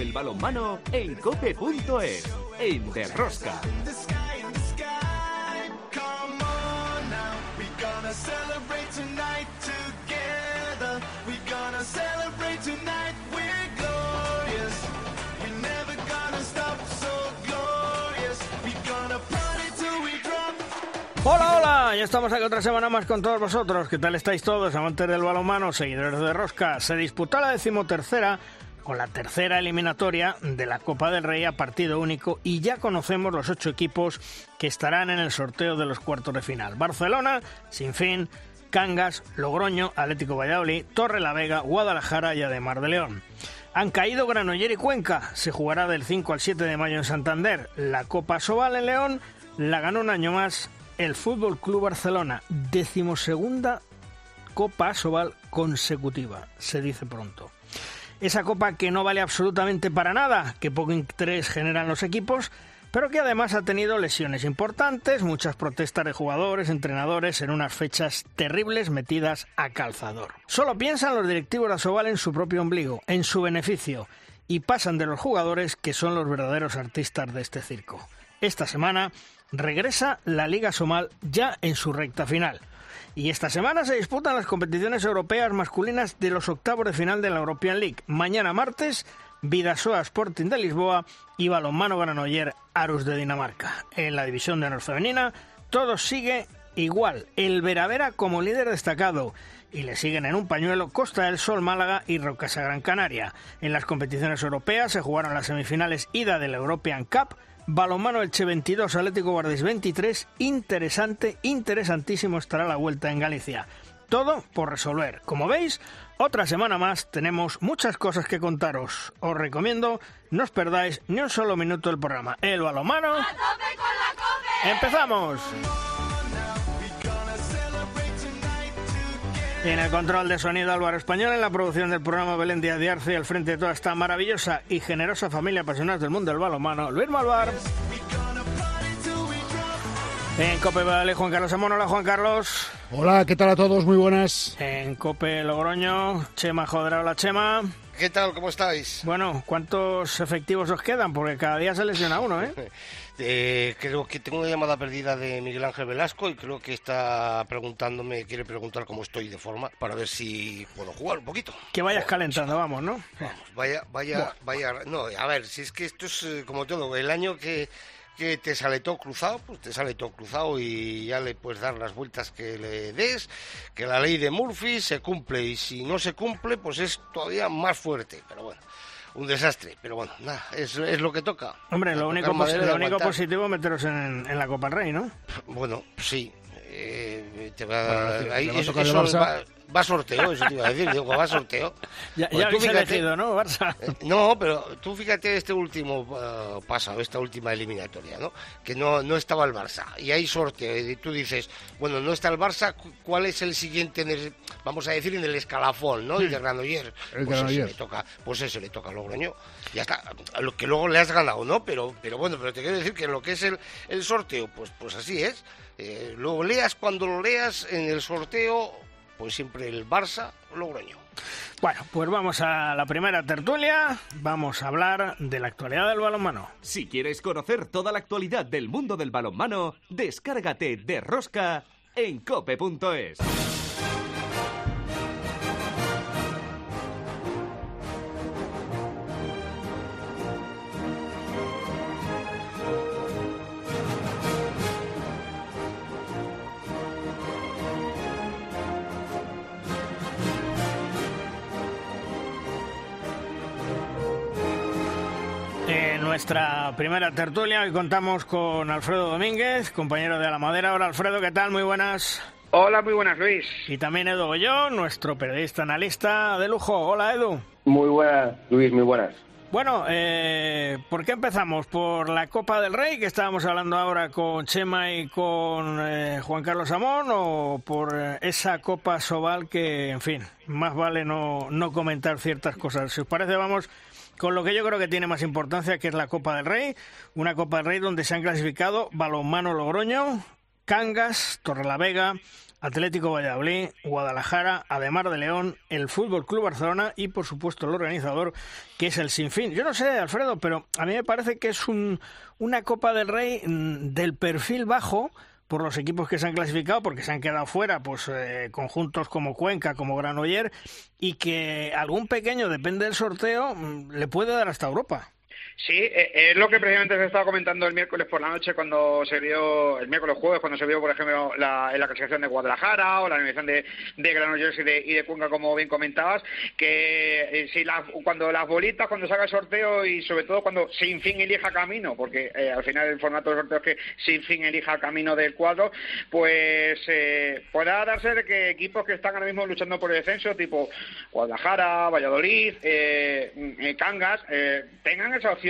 el balonmano en cope.es, en Derrosca. Hola, hola, ya estamos aquí otra semana más con todos vosotros. ¿Qué tal estáis todos, amantes del balonmano, seguidores de Rosca? Se disputó la decimotercera con la tercera eliminatoria de la Copa del Rey a partido único y ya conocemos los ocho equipos que estarán en el sorteo de los cuartos de final. Barcelona, Sinfín, Cangas, Logroño, Atlético Valladolid, Torre la Vega, Guadalajara y Ademar de León. Han caído Granoller y Cuenca. Se jugará del 5 al 7 de mayo en Santander. La Copa Sobal en León la ganó un año más el Fútbol Club Barcelona, decimosegunda Copa Sobal consecutiva, se dice pronto. Esa copa que no vale absolutamente para nada, que poco interés generan los equipos, pero que además ha tenido lesiones importantes, muchas protestas de jugadores, entrenadores en unas fechas terribles metidas a calzador. Solo piensan los directivos de Asobal en su propio ombligo, en su beneficio, y pasan de los jugadores que son los verdaderos artistas de este circo. Esta semana regresa la Liga Somal ya en su recta final. Y esta semana se disputan las competiciones europeas masculinas de los octavos de final de la European League. Mañana martes, Vidasoa Sporting de Lisboa y Balonmano Granoller Arus de Dinamarca. En la división de honor femenina, todo sigue igual. El Veravera como líder destacado y le siguen en un pañuelo Costa del Sol Málaga y Rocasa Gran Canaria. En las competiciones europeas se jugaron las semifinales ida del European Cup Balomano Elche 22, Atlético Guardés 23. Interesante, interesantísimo estará la vuelta en Galicia. Todo por resolver. Como veis, otra semana más tenemos muchas cosas que contaros. Os recomiendo no os perdáis ni un solo minuto del programa. El balomano. ¡Empezamos! En el control de sonido Álvaro Español, en la producción del programa Belén Díaz de Arce, al frente de toda esta maravillosa y generosa familia apasionada del mundo del balonmano, Luis Malvar. En Cope Vale, Juan Carlos Amón. Hola, Juan Carlos. Hola, ¿qué tal a todos? Muy buenas. En Cope Logroño, Chema Jodra. Hola, Chema. ¿Qué tal? ¿Cómo estáis? Bueno, ¿cuántos efectivos os quedan? Porque cada día se lesiona uno, ¿eh? Eh, creo que tengo una llamada perdida de Miguel Ángel Velasco y creo que está preguntándome, quiere preguntar cómo estoy de forma para ver si puedo jugar un poquito. Que vayas calentando, vamos, ¿no? Vamos, vaya, vaya, vaya. No, a ver, si es que esto es eh, como todo, el año que que te sale todo cruzado, pues te sale todo cruzado y ya le puedes dar las vueltas que le des, que la ley de Murphy se cumple y si no se cumple, pues es todavía más fuerte, pero bueno un desastre. Pero bueno, nada, es, es lo que toca. Hombre, lo único, lo único positivo es meteros en, en, la Copa Rey, ¿no? Bueno, sí. Eh, te va, ahí, eso, va, va sorteo, eso te iba a decir, digo, va sorteo. Ya, pues ya habéis elegido, ¿no, Barça? Eh, no, pero tú fíjate este último uh, pasado, esta última eliminatoria, ¿no? Que no, no estaba el Barça. Y hay sorteo, y tú dices, bueno, no está el Barça, ¿cuál es el siguiente, en el, vamos a decir, en el escalafón, ¿no? El de Granoller. El pues Granoller. Ese le toca, pues ese le toca a Logroño. Ya está, lo que luego le has ganado, ¿no? Pero, pero bueno, pero te quiero decir que en lo que es el, el sorteo, pues, pues así es. Eh, lo leas cuando lo leas en el sorteo pues siempre el Barça Logroño. Bueno, pues vamos a la primera tertulia. Vamos a hablar de la actualidad del balonmano. Si quieres conocer toda la actualidad del mundo del balonmano, descárgate de Rosca en cope.es. nuestra primera tertulia. Hoy contamos con Alfredo Domínguez, compañero de la madera. Hola Alfredo, ¿qué tal? Muy buenas. Hola, muy buenas Luis. Y también Edu Goyón, nuestro periodista analista de lujo. Hola Edu. Muy buenas, Luis, muy buenas. Bueno, eh, ¿por qué empezamos? ¿Por la Copa del Rey, que estábamos hablando ahora con Chema y con eh, Juan Carlos Amón, o por eh, esa Copa Sobal que, en fin, más vale no, no comentar ciertas cosas? Si os parece, vamos con lo que yo creo que tiene más importancia, que es la Copa del Rey, una Copa del Rey donde se han clasificado Balonmano Logroño, Cangas, Torrelavega, Atlético Valladolid, Guadalajara, Ademar de León, el Fútbol Club Barcelona y, por supuesto, el organizador, que es el Sinfín. Yo no sé, Alfredo, pero a mí me parece que es un, una Copa del Rey mm, del perfil bajo por los equipos que se han clasificado, porque se han quedado fuera, pues eh, conjuntos como Cuenca, como Granoller, y que algún pequeño, depende del sorteo, mm, le puede dar hasta Europa. Sí, eh, es lo que precisamente se estaba comentando el miércoles por la noche cuando se vio, el miércoles jueves, cuando se vio, por ejemplo, la, en la clasificación de Guadalajara o la animación de, de Granollers y de, y de Cuenca, como bien comentabas, que eh, si cuando las bolitas, cuando se haga el sorteo y sobre todo cuando sin fin elija camino, porque eh, al final el formato del sorteo es que sin fin elija camino del cuadro, pues eh, podrá darse de que equipos que están ahora mismo luchando por el descenso, tipo Guadalajara, Valladolid, Cangas, tengan esa opción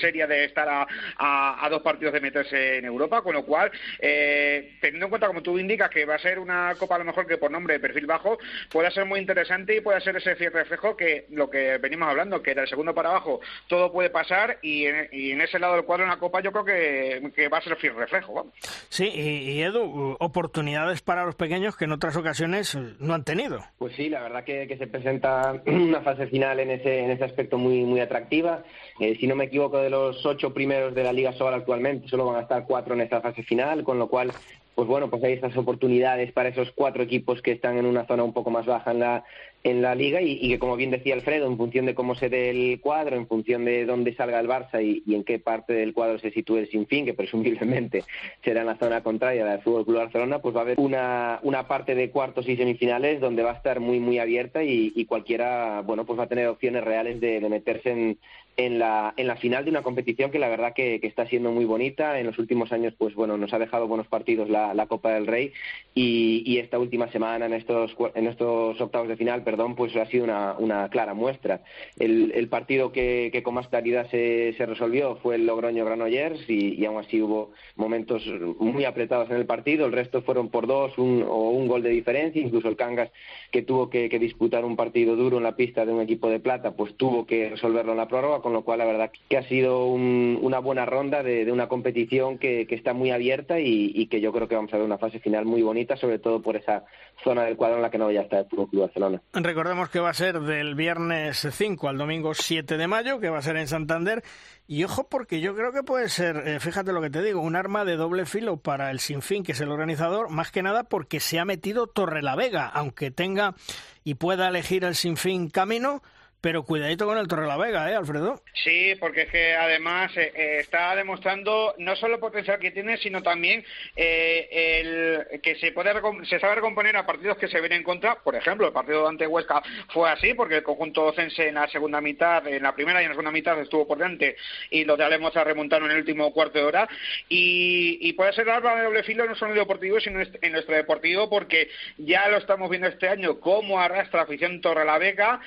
seria de estar a, dos partidos de meterse en Europa, con lo cual, eh, teniendo en cuenta, como tú indicas, que va a ser una copa a lo mejor que por nombre de perfil bajo, puede ser muy interesante y puede ser ese fiel reflejo que lo que venimos hablando, que del segundo para abajo todo puede pasar y en, ese lado del cuadro en la copa yo creo que, va a ser el fiel reflejo. Sí, y, Edu, oportunidades para los pequeños que en otras ocasiones no han tenido. Pues sí, la verdad que, se presenta una fase final en ese, en ese aspecto muy, muy atractiva. Eh, no me equivoco, de los ocho primeros de la Liga Sobal actualmente, solo van a estar cuatro en esta fase final, con lo cual pues bueno, pues hay estas oportunidades para esos cuatro equipos que están en una zona un poco más baja en la, en la liga y, que, como bien decía Alfredo, en función de cómo se dé el cuadro, en función de dónde salga el Barça y, en qué parte del cuadro se sitúe el Sinfín, que presumiblemente será en la zona contraria del Fútbol Club Barcelona, pues va a haber una, una parte de cuartos y semifinales donde va a estar muy, muy abierta y, cualquiera, bueno, pues va a tener opciones reales de, meterse en, en la, en la final de una competición que la verdad que, que, está siendo muy bonita. En los últimos años, pues bueno, nos ha dejado buenos partidos la, la Copa del Rey y, esta última semana en estos, en estos octavos de final, perdón, pues ha sido una, una clara muestra. El, partido que, que, con más claridad se, resolvió fue el Logroño-Granollers y, y aún así hubo momentos muy apretados en el partido. El resto fueron por dos un, o un gol de diferencia. Incluso el Cangas, que tuvo que, que, disputar un partido duro en la pista de un equipo de plata, pues tuvo que resolverlo en la prórroga, con lo cual la verdad que ha sido una buena ronda de, una competición que, está muy abierta y, que yo creo que vamos a ver una fase final muy bonita, sobre todo por esa zona del cuadro en la que no ya está el Club Barcelona. Recordemos que va a ser del viernes 5 al domingo 7 de mayo, que va a ser en Santander. Y ojo, porque yo creo que puede ser, eh, fíjate lo que te digo, un arma de doble filo para el Sinfín, que es el organizador, más que nada porque se ha metido Torre la Vega, aunque tenga y pueda elegir el Sinfín camino pero cuidadito con el Torre la Vega, ¿eh, Alfredo? Sí, porque es que además eh, eh, está demostrando no solo el potencial que tiene, sino también eh, el que se puede se sabe recomponer a partidos que se vienen en contra. Por ejemplo, el partido ante Huesca fue así, porque el conjunto docense en la segunda mitad, en la primera y en la segunda mitad estuvo por delante y los de Alemoza remontaron en el último cuarto de hora. Y, puede ser arma de doble filo no solo en el deportivo, sino en nuestro deportivo, porque ya lo estamos viendo este año, cómo arrastra afición Torre la Vega.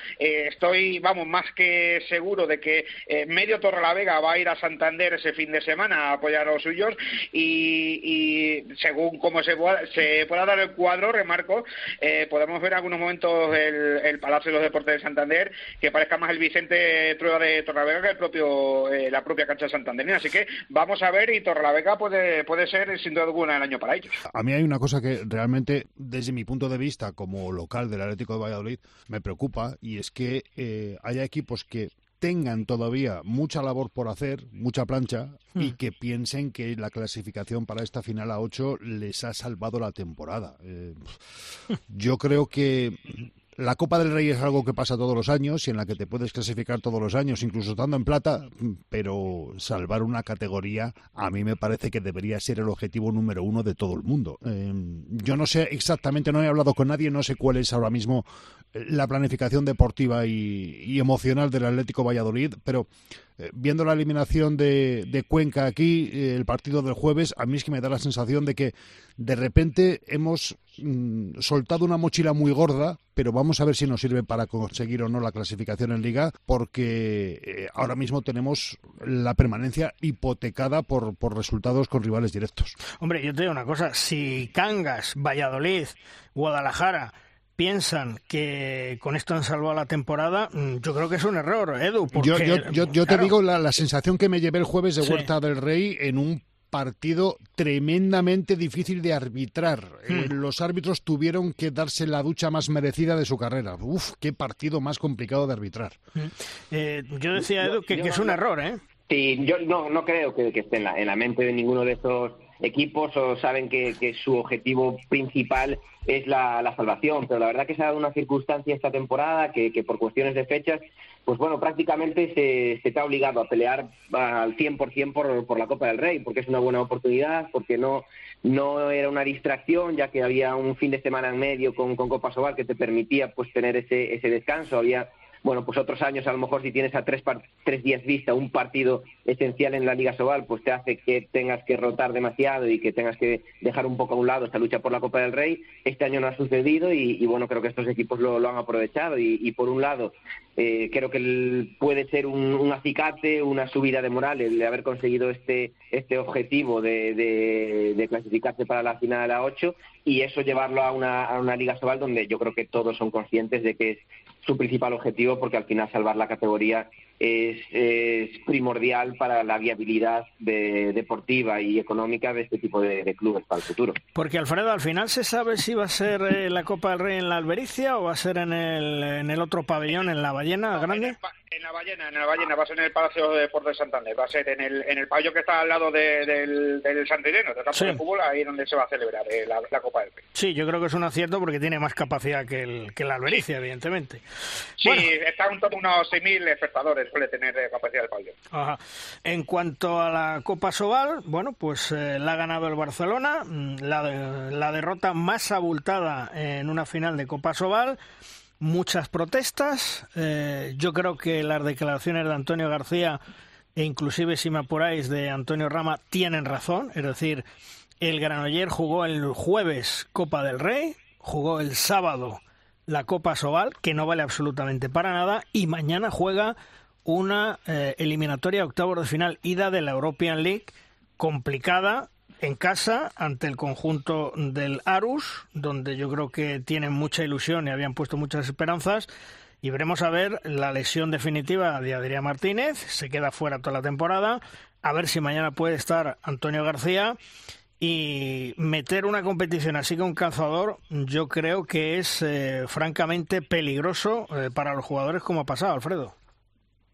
Estoy vamos, más que seguro de que eh, medio Torre la Vega va a ir a Santander ese fin de semana a apoyar a los suyos y, según cómo se, se, pueda dar el cuadro, remarco, eh, podemos ver en algunos momentos el, Palacio de los Deportes de Santander que parezca más el Vicente Trueba de Torrelavega que el propio, eh, la propia cancha de Santander. Así que vamos a ver y Torrelavega puede, puede ser sin duda alguna el año para ellos. A mí hay una cosa que realmente, desde mi punto de vista como local del Atlético de Valladolid, me preocupa y es que haya equipos que tengan todavía mucha labor por hacer, mucha plancha, y hmm. que piensen que la clasificación para esta final a 8 les ha salvado la temporada. Eh, yo creo que la Copa del Rey es algo que pasa todos los años y en la que te puedes clasificar todos los años, incluso estando en plata, pero salvar una categoría a mí me parece que debería ser el objetivo número uno de todo el mundo. Em, yo no sé exactamente, no he hablado con nadie, no sé cuál es ahora mismo la planificación deportiva y, emocional del Atlético Valladolid, pero eh, viendo la eliminación de, Cuenca aquí, eh, el partido del jueves, a mí es que me da la sensación de que de repente hemos mm, soltado una mochila muy gorda, pero vamos a ver si nos sirve para conseguir o no la clasificación en liga, porque eh, ahora mismo tenemos la permanencia hipotecada por, por resultados con rivales directos. Hombre, yo te digo una cosa, si Cangas, Valladolid, Guadalajara, piensan que con esto han salvado la temporada, mm, yo creo que es un error, Edu. yo, yo, te digo la, sensación que me llevé el jueves de Huerta del Rey en un partido tremendamente difícil de arbitrar. Eh, Hmm. los árbitros tuvieron que darse la ducha más merecida de su carrera. Uf, qué partido más complicado de arbitrar. Eh, yo decía, Yo- Edu, que, yo que es un error, ¿eh? Sí, yo no, no creo que, que esté en la, en la mente de ninguno de esos equipos o saben que, que su objetivo principal es la, salvación, pero la verdad que se ha dado una circunstancia esta temporada que, por cuestiones de fechas, pues bueno, prácticamente se, se te obligado a pelear al 100% por, por la Copa del Rey, porque es una buena oportunidad, porque no, no era una distracción, ya que había un fin de semana en medio con, con Copa Sobal que te permitía pues tener ese, ese descanso, había bueno, pues otros años a lo mejor si tienes a tres, tres días vista un partido esencial en la Liga Sobal, pues te hace que tengas que rotar demasiado y que tengas que dejar un poco a un lado esta lucha por la Copa del Rey. Este año no ha sucedido y, bueno, creo que estos equipos lo, han aprovechado y, y por un lado eh, creo que puede ser un, un acicate, una subida de moral el de haber conseguido este, este objetivo de, de- clasificarse para la final a la 8 y eso llevarlo a una, a una Liga Sobal donde yo creo que todos son conscientes de que es su principal objetivo porque al final salvar la categoría es, es primordial para la viabilidad de- deportiva y económica de este tipo de, de clubes para el futuro. Porque Alfredo, al final se sabe si va a ser eh, la Copa del Rey en la Albericia o va a ser en el, en el otro pabellón, en la Ballena En, Grande. el en la ballena, en la ballena, va a ser en el Palacio de Deportes de Santander, va a ser en el, en el pabellón que está al lado de- del, del Santireno, del campo Sí. de fútbol, ahí donde se va a celebrar eh, la, la Copa del Rey. Sí, yo creo que es un acierto porque tiene más capacidad que, el, que la Albericia, evidentemente. Sí, Bueno. está un torno a unos 6.000 espectadores, suele tener eh, capacidad el pabellón. Ajá. En cuanto a la Copa Sobal, bueno, pues eh, la ha ganado el Barcelona, mm, la, de- la derrota más abultada en una final de Copa Sobal, muchas protestas, eh, yo creo que las declaraciones de Antonio García e inclusive si me apuráis de Antonio Rama tienen razón, es decir, el Granoller jugó el jueves Copa del Rey, jugó el sábado la Copa Sobal, que no vale absolutamente para nada, y mañana juega una eh, eliminatoria a octavos de final ida de la European League complicada en casa ante el conjunto del Arus, donde yo creo que tienen mucha ilusión y habían puesto muchas esperanzas. Y veremos a ver la lesión definitiva de Adrián Martínez, se queda fuera toda la temporada, a ver si mañana puede estar Antonio García y meter una competición así con calzador, yo creo que es eh, francamente peligroso eh, para los jugadores como ha pasado, Alfredo.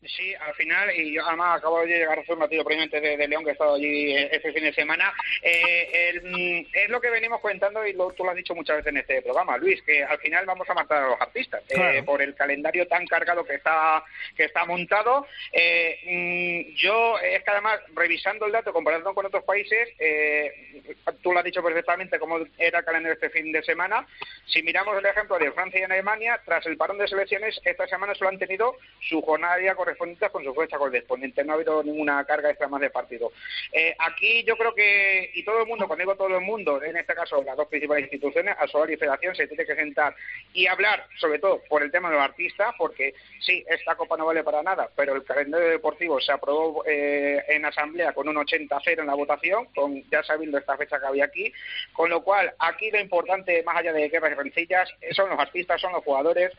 Sí, al final, y yo además acabo de llegar a hacer un partido previamente de, de León que he estado allí este fin de semana, eh, el, mm, es lo que venimos comentando y lo, tú lo has dicho muchas veces en este programa, Luis, que al final vamos a matar a los artistas eh, por el calendario tan cargado que está que está montado. Eh, mm, yo, es que además, revisando el dato, comparando con otros países, eh, tú lo has dicho perfectamente cómo era el calendario este fin de semana. Si miramos el ejemplo de Francia y Alemania, tras el parón de selecciones, esta semana solo han tenido su jornada día con su fecha correspondiente. No ha habido ninguna carga extra más de partido. Eh, aquí yo creo que, y todo el mundo, cuando digo todo el mundo, en este caso las dos principales instituciones, Asolar y Federación, se tiene que sentar y hablar, sobre todo por el tema de los artistas, porque sí, esta copa no vale para nada, pero el calendario deportivo se aprobó eh, en asamblea con un 80-0 en la votación, con ya sabiendo esta fecha que había aquí, con lo cual aquí lo importante, más allá de guerras y rencillas, son los artistas, son los jugadores,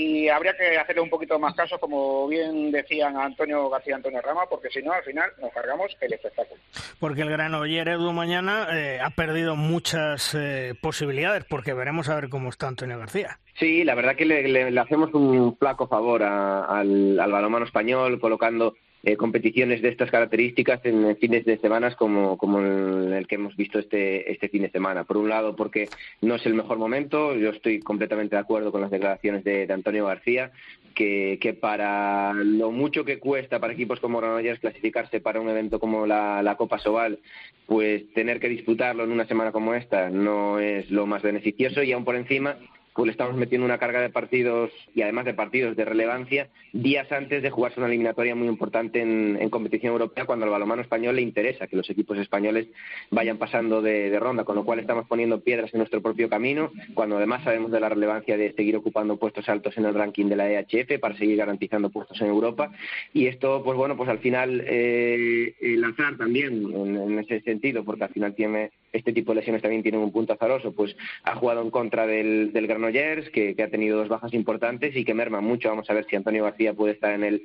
y habría que hacerle un poquito más caso, como bien decían Antonio García y Antonio Rama, porque si no, al final nos cargamos el espectáculo. Porque el Granoller Edu mañana eh, ha perdido muchas eh, posibilidades, porque veremos a ver cómo está Antonio García. Sí, la verdad que le, le- le hacemos un flaco favor a- al, al balonmano español colocando eh, competiciones de estas características en fines de semanas como, como el, el que hemos visto este, este fin de semana. Por un lado, porque no es el mejor momento, yo estoy completamente de acuerdo con las declaraciones de, de Antonio García, que, que para lo mucho que cuesta para equipos como Granollers clasificarse para un evento como la, la Copa Sobal, pues tener que disputarlo en una semana como esta no es lo más beneficioso y aún por encima pues le estamos metiendo una carga de partidos y además de partidos de relevancia días antes de jugarse una eliminatoria muy importante en, competición europea cuando al balonmano español le interesa que los equipos españoles vayan pasando de, ronda, con lo cual estamos poniendo piedras en nuestro propio camino, cuando además sabemos de la relevancia de seguir ocupando puestos altos en el ranking de la EHF para seguir garantizando puestos en Europa. Y esto pues bueno pues al final eh, el azar también en ese sentido porque al final tiene este tipo de lesiones también tienen un punto azaroso, pues ha jugado en contra del, del Granollers, que, ha tenido dos bajas importantes y que merma mucho. Vamos a ver si Antonio García puede estar en el,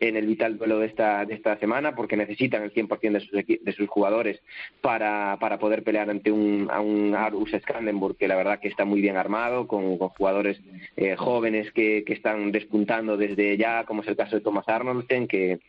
en el vital duelo de esta, de esta semana, porque necesitan el 100% de sus, de sus jugadores para, para poder pelear ante un, a un Arus Scandenburg, que la verdad que está muy bien armado, con, jugadores eh, jóvenes que, que están despuntando desde ya, como es el caso de Thomas Arnoldsen, que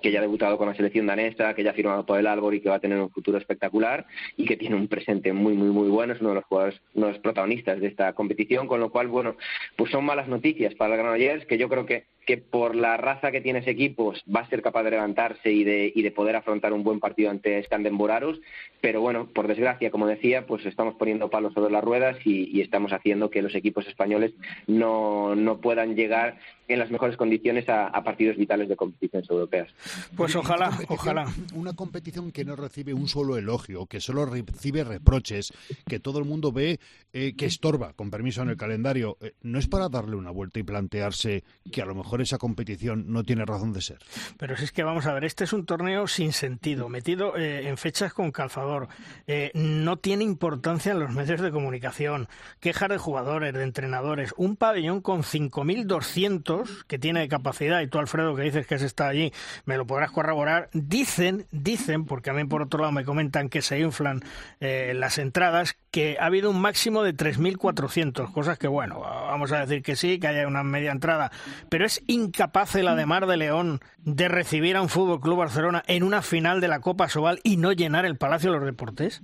que ya ha debutado con la selección danesa, que ya ha firmado por el Albor y que va a tener un futuro espectacular y que tiene un presente muy, muy, muy bueno. Es uno de los jugadores, uno de los protagonistas de esta competición, con lo cual, bueno, pues son malas noticias para el Granollers, que yo creo que que por la raza que tiene ese equipo va a ser capaz de levantarse y de, y de poder afrontar un buen partido ante Scandenborarus, pero bueno, por desgracia, como decía, pues estamos poniendo palos sobre las ruedas y, estamos haciendo que los equipos españoles no, no puedan llegar en las mejores condiciones a, partidos vitales de competiciones europeas. Pues ojalá, ojalá. Una competición que no recibe un solo elogio, que solo recibe reproches, que todo el mundo ve eh, que estorba, con permiso en el calendario, eh, ¿no es para darle una vuelta y plantearse que a lo mejor esa competición no tiene razón de ser. Pero si es que vamos a ver, este es un torneo sin sentido, metido eh, en fechas con calzador. Eh, no tiene importancia en los medios de comunicación. Quejas de jugadores, de entrenadores. Un pabellón con 5.200 que tiene de capacidad, y tú, Alfredo, que dices que se está allí, me lo podrás corroborar. Dicen, dicen, porque a mí por otro lado me comentan que se inflan eh, las entradas, que ha habido un máximo de 3.400, cosas que, bueno, vamos a decir que sí, que haya una media entrada, pero es incapaz el Ademar de León de recibir a un Fútbol Club Barcelona en una final de la Copa Sobal y no llenar el Palacio de los Deportes?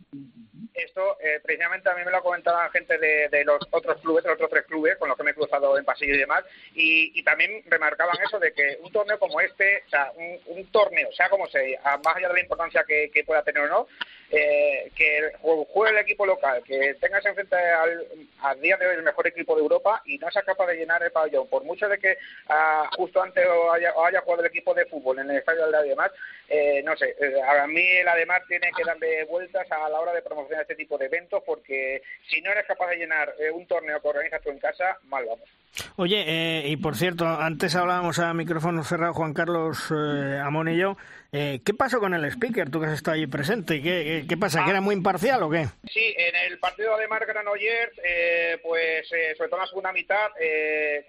Esto eh, precisamente a mí me lo ha comentado gente de, los otros clubes, de los otros tres clubes con los que me he cruzado en pasillo y demás, y, también remarcaban eso de que un torneo como este, o sea, un, torneo, sea como sea, más allá de la importancia que, pueda tener o no, eh, que juegue el equipo local, que tengas enfrente al, al día de hoy el mejor equipo de Europa y no sea capaz de llenar el pabellón, por mucho de que ah, justo antes haya, haya, jugado el equipo de fútbol en el estadio de Ademar, eh, no sé, eh, a mí el Ademar tiene que darle vueltas a la hora de promocionar este tipo de eventos porque si no eres capaz de llenar eh, un torneo que organizas tú en casa, mal vamos. Oye, eh, y por cierto, antes hablábamos a micrófono cerrado Juan Carlos eh, Amón y yo. Eh, ¿Qué pasó con el speaker, tú que has estado ahí presente? ¿Qué, pasa? ¿Que era muy imparcial o qué? Sí, en el partido de Marc Granollers, eh, pues sobre todo en la segunda mitad,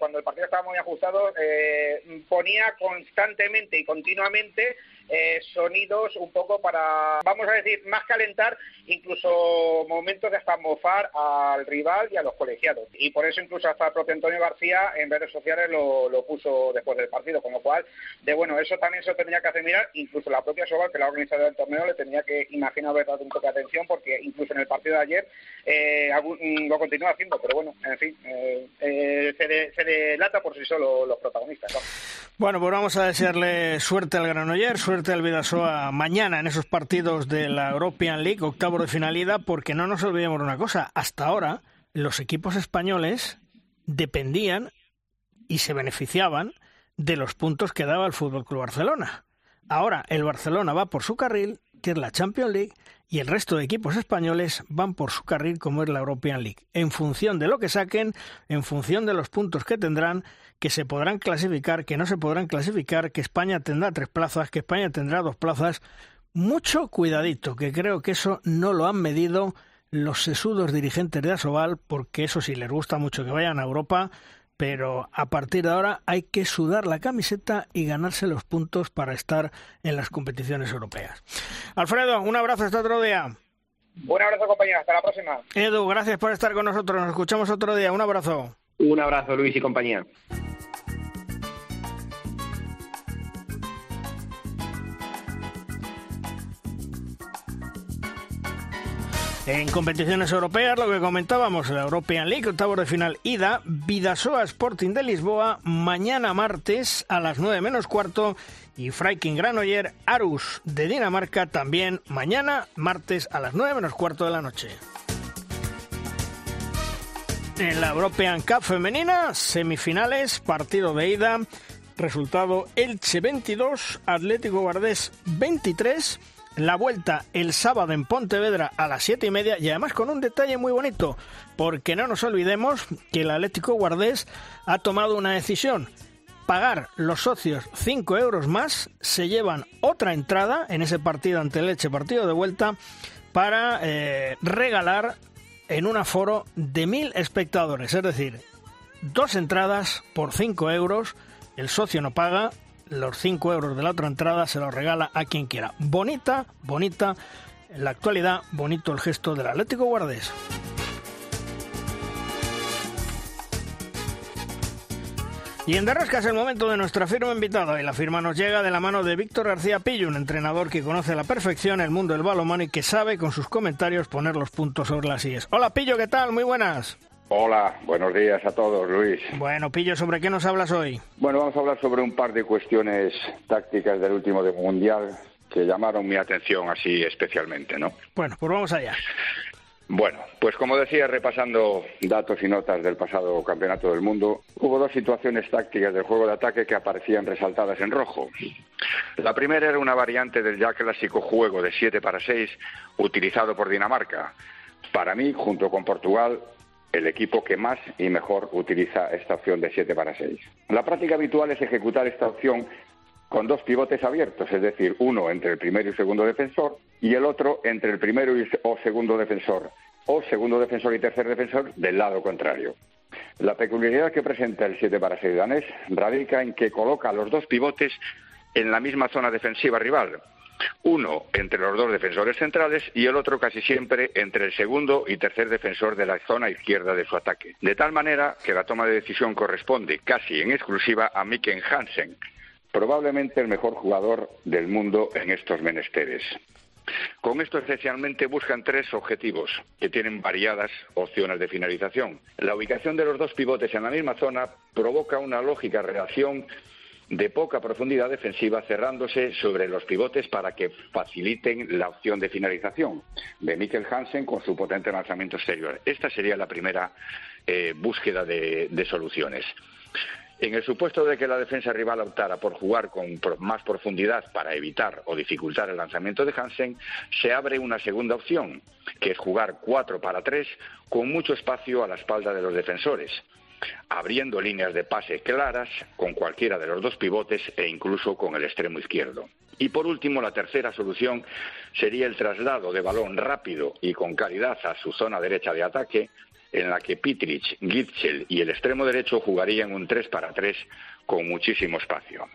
cuando el partido estaba muy ajustado, ponía constantemente y continuamente sonidos un poco para, vamos a decir, más calentar, incluso momentos de hasta mofar al rival y a los colegiados. Y por eso incluso hasta el propio Antonio García en redes sociales lo, puso después del partido, con lo cual, de bueno, eso también se tendría que hacer mirar, incluso la propia Sobal, que la organizadora del torneo, le tenía que, imagino, haber dado un poco de atención, porque incluso en el partido de ayer eh, mm, lo continúa haciendo, pero bueno, en fin, eh, eh, se, delata por sí solo los protagonistas. Bueno, pues vamos a desearle suerte al Granoller, suerte al Vidasoa mañana en esos partidos de la European League, octavo de finalidad, porque no nos olvidemos de una cosa, hasta ahora los equipos españoles dependían y se beneficiaban de los puntos que daba el Fútbol Club Barcelona. Ahora el Barcelona va por su carril, que es la Champions League, y el resto de equipos españoles van por su carril, como es la European League. En función de lo que saquen, en función de los puntos que tendrán, que se podrán clasificar, que no se podrán clasificar, que España tendrá tres plazas, que España tendrá dos plazas. Mucho cuidadito, que creo que eso no lo han medido los sesudos dirigentes de Asobal, porque eso sí, les gusta mucho que vayan a Europa, pero a partir de ahora hay que sudar la camiseta y ganarse los puntos para estar en las competiciones europeas. Alfredo, un abrazo hasta otro día. Un abrazo, compañero. Hasta la próxima. Edu, gracias por estar con nosotros. Nos escuchamos otro día. Un abrazo. Un abrazo, Luis y compañía. En competiciones europeas, lo que comentábamos, la European League, octavo de final ida, Vidasoa Sporting de Lisboa, mañana martes a las 9 menos cuarto, y Freiking Granoller Arus de Dinamarca también mañana martes a las 9 menos cuarto de la noche. En la European Cup femenina, semifinales, partido de ida, resultado Elche 22, Atlético Guardés 23, la vuelta el sábado en Pontevedra a las siete y media y además con un detalle muy bonito, porque no nos olvidemos que el Atlético Guardés ha tomado una decisión. Pagar los socios 5 euros más, se llevan otra entrada en ese partido ante Leche, partido de vuelta, para eh, regalar en un aforo de mil espectadores, es decir, dos entradas por cinco euros, el socio no paga, los cinco euros de la otra entrada se los regala a quien quiera. Bonita, bonita, en la actualidad, bonito el gesto del Atlético Guardés. Y en Derrosca es el momento de nuestra firma invitada y la firma nos llega de la mano de Víctor García Pillo, un entrenador que conoce a la perfección el mundo del balonmano y que sabe con sus comentarios poner los puntos sobre las IES. Hola Pillo, ¿qué tal? Muy buenas. Hola, buenos días a todos, Luis. Bueno, Pillo, ¿sobre qué nos hablas hoy? Bueno, vamos a hablar sobre un par de cuestiones tácticas del último de Mundial que llamaron mi atención así especialmente, ¿no? Bueno, pues vamos allá. Bueno, pues como decía, repasando datos y notas del pasado Campeonato del Mundo, hubo dos situaciones tácticas del juego de ataque que aparecían resaltadas en rojo. La primera era una variante del ya clásico juego de 7 para 6 utilizado por Dinamarca. Para mí, junto con Portugal, el equipo que más y mejor utiliza esta opción de 7 para 6. La práctica habitual es ejecutar esta opción con dos pivotes abiertos, es decir, uno entre el primero y segundo defensor y el otro entre el primero y, o segundo defensor, o segundo defensor y tercer defensor del lado contrario. La peculiaridad que presenta el 7 para 6 danés radica en que coloca a los dos pivotes en la misma zona defensiva rival, uno entre los dos defensores centrales y el otro casi siempre entre el segundo y tercer defensor de la zona izquierda de su ataque. De tal manera que la toma de decisión corresponde casi en exclusiva a Miken Hansen, probablemente el mejor jugador del mundo en estos menesteres. Con esto esencialmente buscan tres objetivos que tienen variadas opciones de finalización. La ubicación de los dos pivotes en la misma zona provoca una lógica reacción de poca profundidad defensiva cerrándose sobre los pivotes para que faciliten la opción de finalización de Mikkel Hansen con su potente lanzamiento exterior. Esta sería la primera eh, búsqueda de soluciones. En el supuesto de que la defensa rival optara por jugar con más profundidad para evitar o dificultar el lanzamiento de Hansen, se abre una segunda opción, que es jugar 4 para 3 con mucho espacio a la espalda de los defensores, abriendo líneas de pase claras con cualquiera de los dos pivotes e incluso con el extremo izquierdo. Y por último, la tercera solución sería el traslado de balón rápido y con calidad a su zona derecha de ataque, en la que Pitrich, Gitzel y el extremo derecho jugarían un 3 para 3 con muchísimo espacio.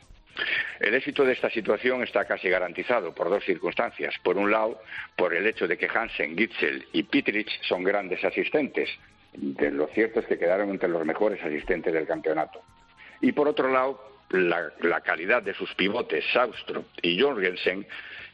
El éxito de esta situación está casi garantizado por dos circunstancias. Por un lado, por el hecho de que Hansen, Gitzel y Pitrich son grandes asistentes. De lo cierto es que quedaron entre los mejores asistentes del campeonato. Y por otro lado, la, calidad de sus pivotes, Saustrup y Jorgensen,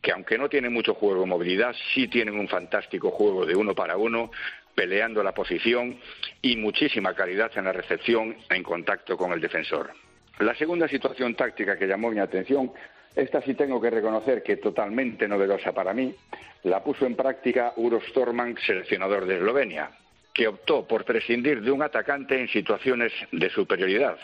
que aunque no tienen mucho juego de movilidad, sí tienen un fantástico juego de uno para uno, peleando la posición y muchísima calidad en la recepción en contacto con el defensor. La segunda situación táctica que llamó mi atención, esta sí tengo que reconocer que totalmente novedosa para mí, la puso en práctica Uros Storman, seleccionador de Eslovenia, que optó por prescindir de un atacante en situaciones de superioridad.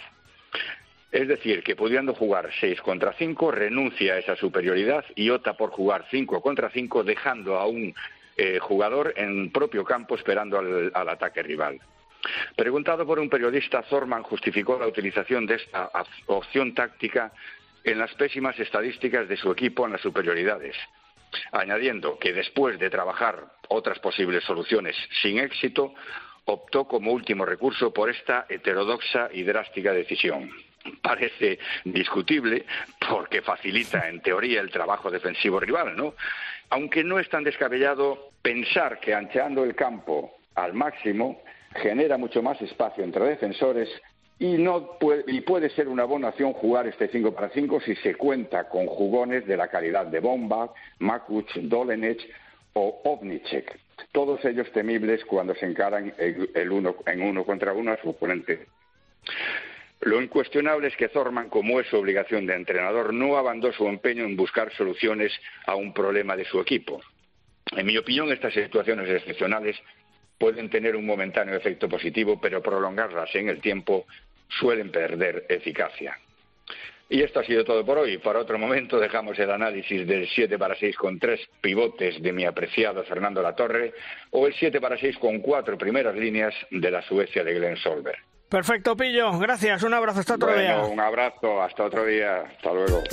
Es decir, que pudiendo jugar 6 contra 5, renuncia a esa superioridad y opta por jugar 5 contra 5, dejando a un eh, jugador en propio campo esperando al, ataque rival. Preguntado por un periodista, Zorman justificó la utilización de esta opción táctica en las pésimas estadísticas de su equipo en las superioridades, añadiendo que después de trabajar otras posibles soluciones sin éxito, optó como último recurso por esta heterodoxa y drástica decisión. Parece discutible porque facilita en teoría el trabajo defensivo rival, ¿no? aunque no es tan descabellado pensar que ancheando el campo al máximo genera mucho más espacio entre defensores y, no puede, y puede ser una buena opción jugar este 5 para 5 si se cuenta con jugones de la calidad de Bomba, Makuch, Dolenech o Ovnicek, todos ellos temibles cuando se encaran el uno, en uno contra uno a su oponente. Lo incuestionable es que Zorman, como es su obligación de entrenador, no abandonó su empeño en buscar soluciones a un problema de su equipo. En mi opinión, estas situaciones excepcionales pueden tener un momentáneo efecto positivo, pero prolongarlas en el tiempo suelen perder eficacia. Y esto ha sido todo por hoy. Para otro momento dejamos el análisis del 7 para 6 con tres pivotes de mi apreciado Fernando Latorre o el 7 para 6 con cuatro primeras líneas de la Suecia de Glenn Solberg. Perfecto, Pillo. Gracias. Un abrazo. Hasta otro día. Un abrazo. Hasta otro día. Hasta luego.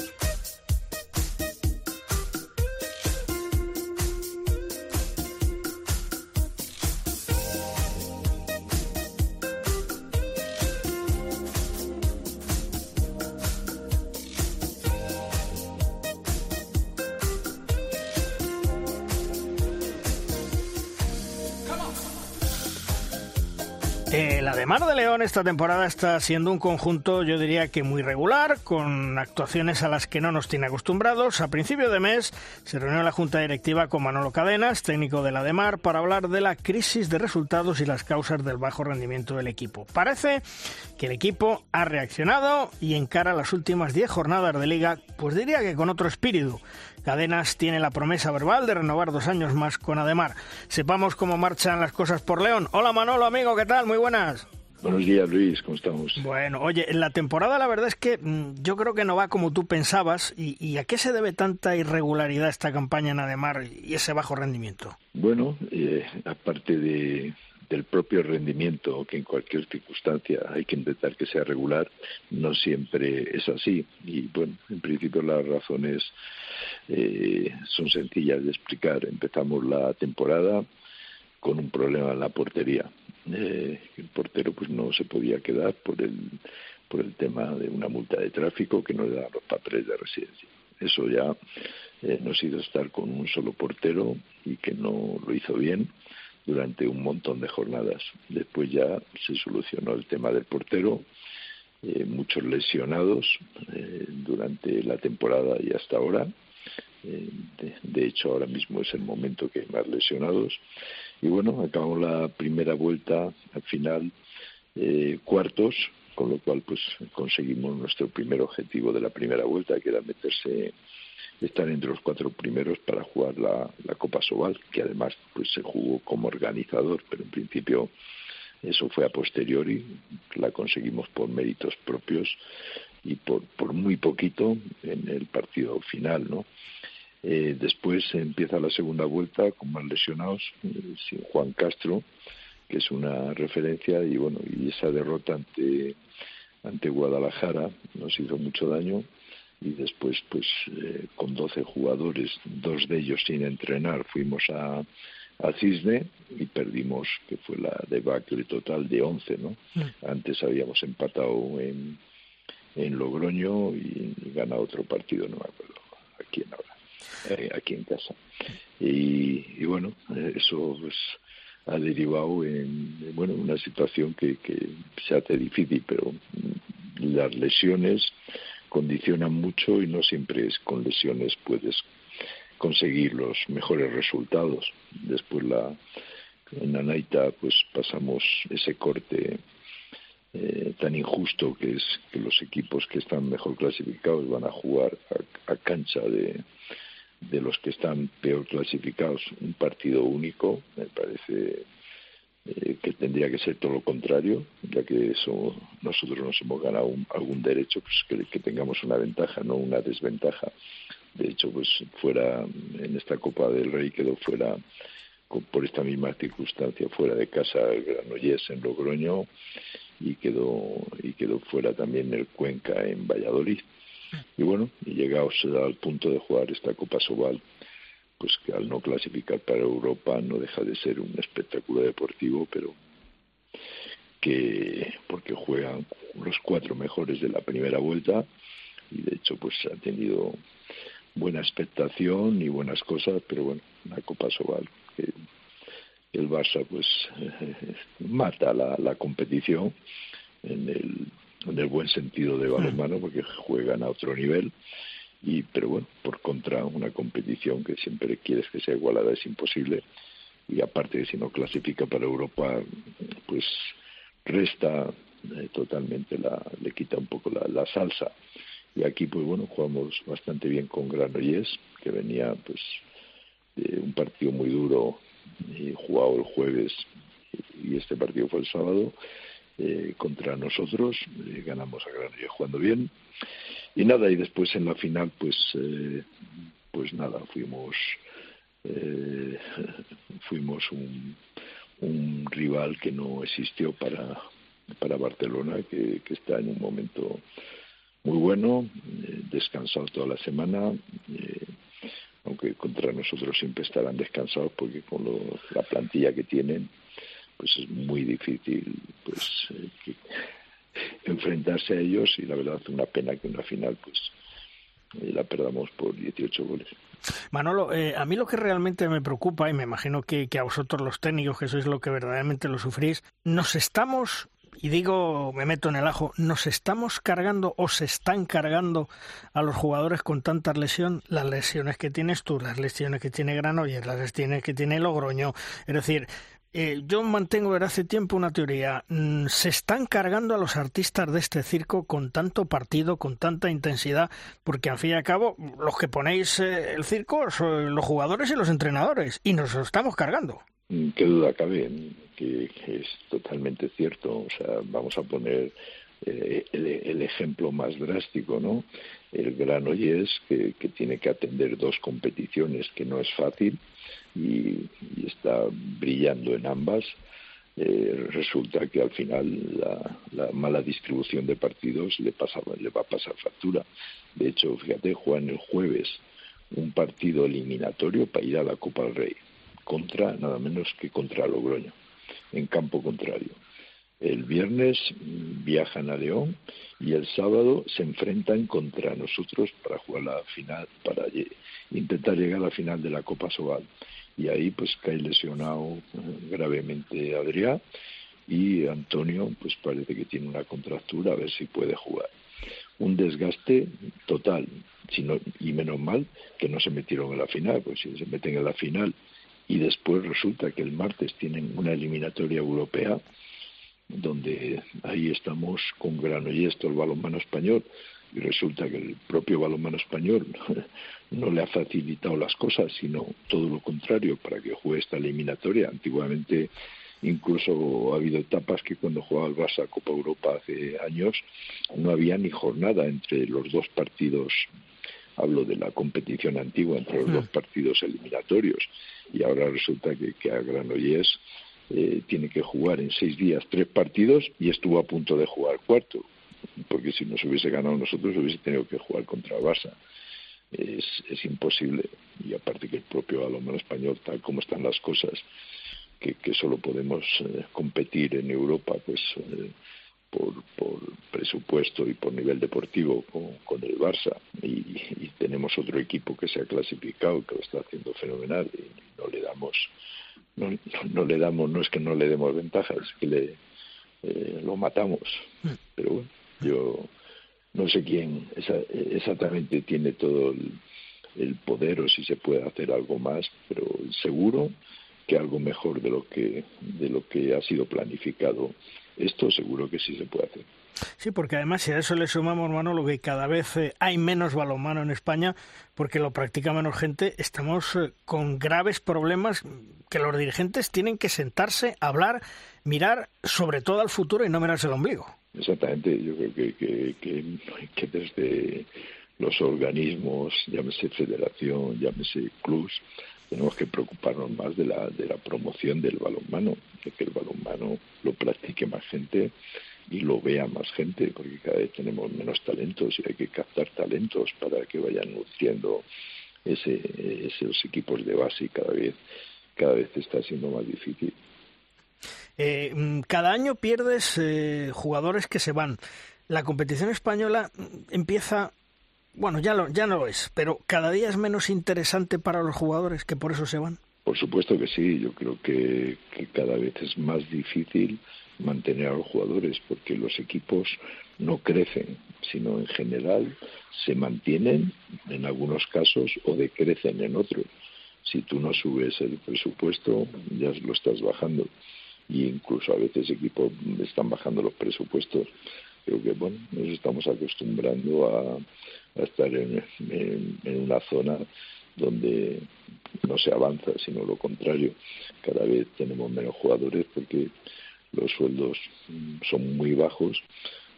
Mar de León esta temporada está siendo un conjunto, yo diría que muy regular, con actuaciones a las que no nos tiene acostumbrados. A principio de mes se reunió la Junta Directiva con Manolo Cadenas, técnico de la de para hablar de la crisis de resultados y las causas del bajo rendimiento del equipo. Parece que el equipo ha reaccionado y encara las últimas 10 jornadas de liga, pues diría que con otro espíritu. Cadenas tiene la promesa verbal de renovar dos años más con Ademar. Sepamos cómo marchan las cosas por León. Hola Manolo, amigo, ¿qué tal? Muy buenas. Buenos días, Luis, ¿cómo estamos? Bueno, oye, en la temporada la verdad es que mm, yo creo que no va como tú pensabas. ¿Y, a qué se debe tanta irregularidad esta campaña en Ademar y ese bajo rendimiento? Bueno, eh, aparte de, del propio rendimiento, que en cualquier circunstancia hay que intentar que sea regular, no siempre es así. Y bueno, en principio las razones eh, son sencillas de explicar. Empezamos la temporada con un problema en la portería. Eh, el portero pues no se podía quedar por el por el tema de una multa de tráfico que no le da los papeles de residencia. Eso ya eh, nos hizo estar con un solo portero y que no lo hizo bien durante un montón de jornadas. Después ya se solucionó el tema del portero, eh, muchos lesionados eh, durante la temporada y hasta ahora. Eh, de, hecho, ahora mismo es el momento que hay más lesionados. Y bueno, acabamos la primera vuelta, al final, cuartos, con lo cual pues conseguimos nuestro primer objetivo de la primera vuelta, que era meterse estar entre los cuatro primeros para jugar la, Copa Sobal, que además pues se jugó como organizador, pero en principio eso fue a posteriori, la conseguimos por méritos propios y por, por muy poquito en el partido final, ¿no? Eh, después empieza la segunda vuelta con más lesionados, eh, sin Juan Castro, que es una referencia, y bueno, y esa derrota ante, ante Guadalajara nos hizo mucho daño y después pues eh, con 12 jugadores, dos de ellos sin entrenar, fuimos a, a Cisne y perdimos, que fue la debacle total de 11, ¿no? Antes habíamos empatado en, en Logroño y, ganado otro partido, no me acuerdo a quién ahora, eh, aquí en casa. Y, y bueno, eso pues ha derivado en bueno una situación que, que se hace difícil, pero las lesiones condicionan mucho y no siempre es con lesiones puedes conseguir los mejores resultados. Después la en Anaita pues pasamos ese corte eh, tan injusto que es que los equipos que están mejor clasificados van a jugar a, cancha de, de los que están peor clasificados un partido único me parece eh, que tendría que ser todo lo contrario, ya que eso nosotros nos hemos ganado algún derecho, pues que, tengamos una ventaja, no una desventaja. De hecho, pues fuera en esta Copa del Rey quedó fuera por esta misma circunstancia fuera de casa el Granollers en Logroño y quedó y quedó fuera también el Cuenca en Valladolid. Y bueno, y llegados al punto de jugar esta Copa Sobal pues que al no clasificar para Europa no deja de ser un espectáculo deportivo, pero que porque juegan los cuatro mejores de la primera vuelta y de hecho pues ha tenido buena expectación y buenas cosas, pero bueno, la Copa Sobal el Barça pues mata la, la competición en el, en el buen sentido de balonmano porque juegan a otro nivel. Y pero bueno por contra una competición que siempre quieres que sea igualada es imposible. Y aparte que si no clasifica para Europa pues resta eh, totalmente la le quita un poco la, la, salsa. Y aquí pues bueno jugamos bastante bien con Granollers que venía pues de un partido muy duro y jugado el jueves y este partido fue el sábado eh, contra nosotros eh, ganamos a Granollers jugando bien. Y nada y después en la final pues eh, pues nada fuimos eh, fuimos un, un rival que no existió para para Barcelona que, que está en un momento muy bueno eh, descansado toda la semana eh, aunque contra nosotros siempre estarán descansados porque con lo, la plantilla que tienen pues es muy difícil pues que, enfrentarse a ellos y la verdad una pena que una final pues y la perdamos por 18 goles. Manolo, eh, a mí lo que realmente me preocupa, y me imagino que, que a vosotros los técnicos, que sois lo que verdaderamente lo sufrís, nos estamos y digo, me meto en el ajo, ¿nos estamos cargando o se están cargando a los jugadores con tantas lesiones? Las lesiones que tienes tú, las lesiones que tiene Granollers, las lesiones que tiene Logroño. Es decir, eh, yo mantengo desde hace tiempo una teoría. Mm, se están cargando a los artistas de este circo con tanto partido, con tanta intensidad, porque al fin y al cabo los que ponéis eh, el circo son los jugadores y los entrenadores, y nos lo estamos cargando. Qué duda cabe que, es totalmente cierto. O sea, vamos a poner eh, el, ejemplo más drástico, ¿no? El Granollers que, que tiene que atender dos competiciones que no es fácil y, está brillando en ambas. Eh, resulta que al final la, la, mala distribución de partidos le, pasa, le va a pasar factura. De hecho, fíjate, juegan el jueves un partido eliminatorio para ir a la Copa del Rey contra nada menos que contra Logroño, en campo contrario. El viernes viajan a León y el sábado se enfrentan contra nosotros para jugar la final, para intentar llegar a la final de la Copa Sobal. Y ahí pues cae lesionado eh, gravemente Adrián y Antonio pues parece que tiene una contractura a ver si puede jugar. Un desgaste total, sino, y menos mal que no se metieron en la final, pues si se meten en la final y después resulta que el martes tienen una eliminatoria europea donde ahí estamos con esto el balonmano español. Y resulta que el propio balonmano español no le ha facilitado las cosas sino todo lo contrario para que juegue esta eliminatoria. Antiguamente incluso ha habido etapas que cuando jugaba el Barça Copa Europa hace años no había ni jornada entre los dos partidos hablo de la competición antigua entre los dos partidos eliminatorios y ahora resulta que, que a Granollers eh, tiene que jugar en seis días tres partidos y estuvo a punto de jugar cuarto porque si nos hubiese ganado nosotros hubiese tenido que jugar contra Barça. Es, es imposible y aparte que el propio balonmano español tal como están las cosas que, que solo podemos eh, competir en Europa pues eh, por, por presupuesto y por nivel deportivo con, el Barça. Y, tenemos otro equipo que se ha clasificado que lo está haciendo fenomenal y no le damos no, no le damos no es que no le demos ventajas es que le eh, lo matamos. Pero bueno yo no sé quién exactamente tiene todo el, el poder o si se puede hacer algo más pero seguro que algo mejor de lo que de lo que ha sido planificado esto seguro que sí se puede hacer. Sí, porque además si a eso le sumamos, Manolo, que cada vez eh, hay menos balonmano en España porque lo practica menos gente, estamos eh, con graves problemas que los dirigentes tienen que sentarse, hablar, mirar sobre todo al futuro y no mirarse el ombligo. Exactamente, yo creo que, que, que, que desde los organismos, llámese federación, llámese clubs, tenemos que preocuparnos más de la, de la promoción del balonmano, de que el balonmano lo practique más gente y lo vea más gente, porque cada vez tenemos menos talentos y hay que captar talentos para que vayan nutriendo ese, esos equipos de base y cada vez, cada vez está siendo más difícil. Eh, mm, cada año pierdes eh, jugadores que se van. La competición española mm, empieza bueno, ya, lo, ya no lo es, pero cada día es menos interesante para los jugadores que por eso se van. Por supuesto que sí, yo creo que, cada vez es más difícil mantener a los jugadores porque los equipos no crecen, sino en general se mantienen en algunos casos o decrecen en otros. Si tú no subes el presupuesto, ya lo estás bajando. Y incluso a veces equipos están bajando los presupuestos. Creo que bueno, nos estamos acostumbrando a, estar en, en, una zona donde no se avanza, sino lo contrario. Cada vez tenemos menos jugadores porque los sueldos son muy bajos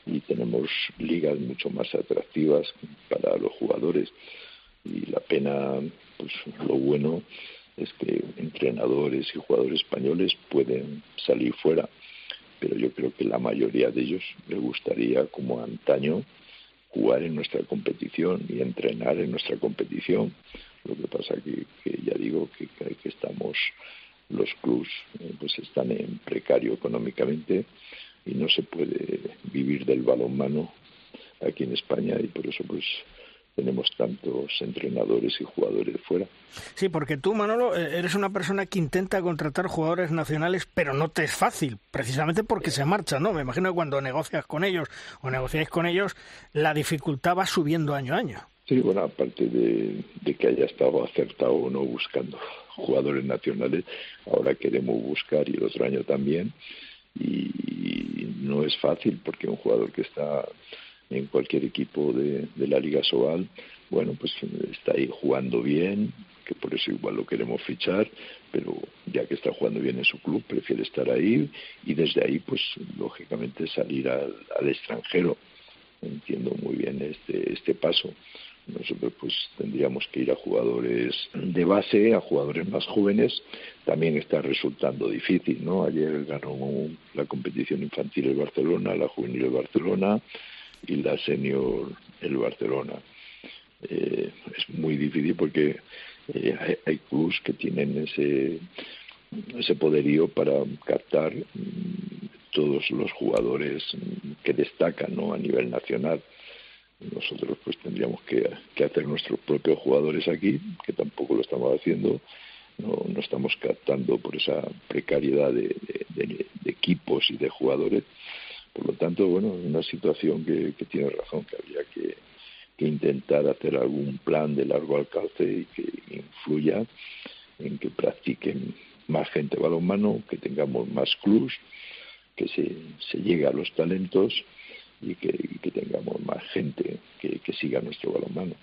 y tenemos ligas mucho más atractivas para los jugadores. Y la pena, pues lo bueno es que entrenadores y jugadores españoles pueden salir fuera, pero yo creo que la mayoría de ellos les gustaría, como antaño, jugar en nuestra competición y entrenar en nuestra competición. Lo que pasa que, que ya digo que, que estamos los clubs eh, pues están en precario económicamente y no se puede vivir del balonmano aquí en España y por eso pues tenemos tantos entrenadores y jugadores fuera. Sí, porque tú, Manolo, eh, eres una persona que intenta contratar jugadores nacionales, pero no te es fácil, precisamente porque se marchan, ¿no? Me imagino que cuando negocias con ellos o negociáis con ellos, la dificultad va subiendo año a año. Sí, bueno, aparte de, de que haya estado acertado o no buscando jugadores nacionales, ahora queremos buscar y el otro año también, y no es fácil porque un jugador que está en cualquier equipo de, la Liga Sobal, bueno, pues está ahí jugando bien, que por eso igual lo queremos fichar, pero ya que está jugando bien en su club, prefiere estar ahí y desde ahí, pues lógicamente salir al, extranjero. Entiendo muy bien este, este paso. Nosotros pues tendríamos que ir a jugadores de base, a jugadores más jóvenes. También está resultando difícil, ¿no? Ayer ganó la competición infantil el Barcelona, la juvenil el Barcelona, y la senior el Barcelona. Eh, es muy difícil porque eh, hay, hay, clubs que tienen ese, ese poderío para captar mm, todos los jugadores que destacan ¿no? a nivel nacional. Nosotros pues tendríamos que, hacer nuestros propios jugadores aquí, que tampoco lo estamos haciendo, no estamos captando por esa precariedad de equipos y de jugadores por lo tanto, bueno, una situación que, tiene razón, que habría que, intentar hacer algún plan de largo alcance y que influya en que practiquen más gente balonmano, que tengamos más clubs, que se, se llegue a los talentos y que, tengamos más gente que, siga nuestro balonmano.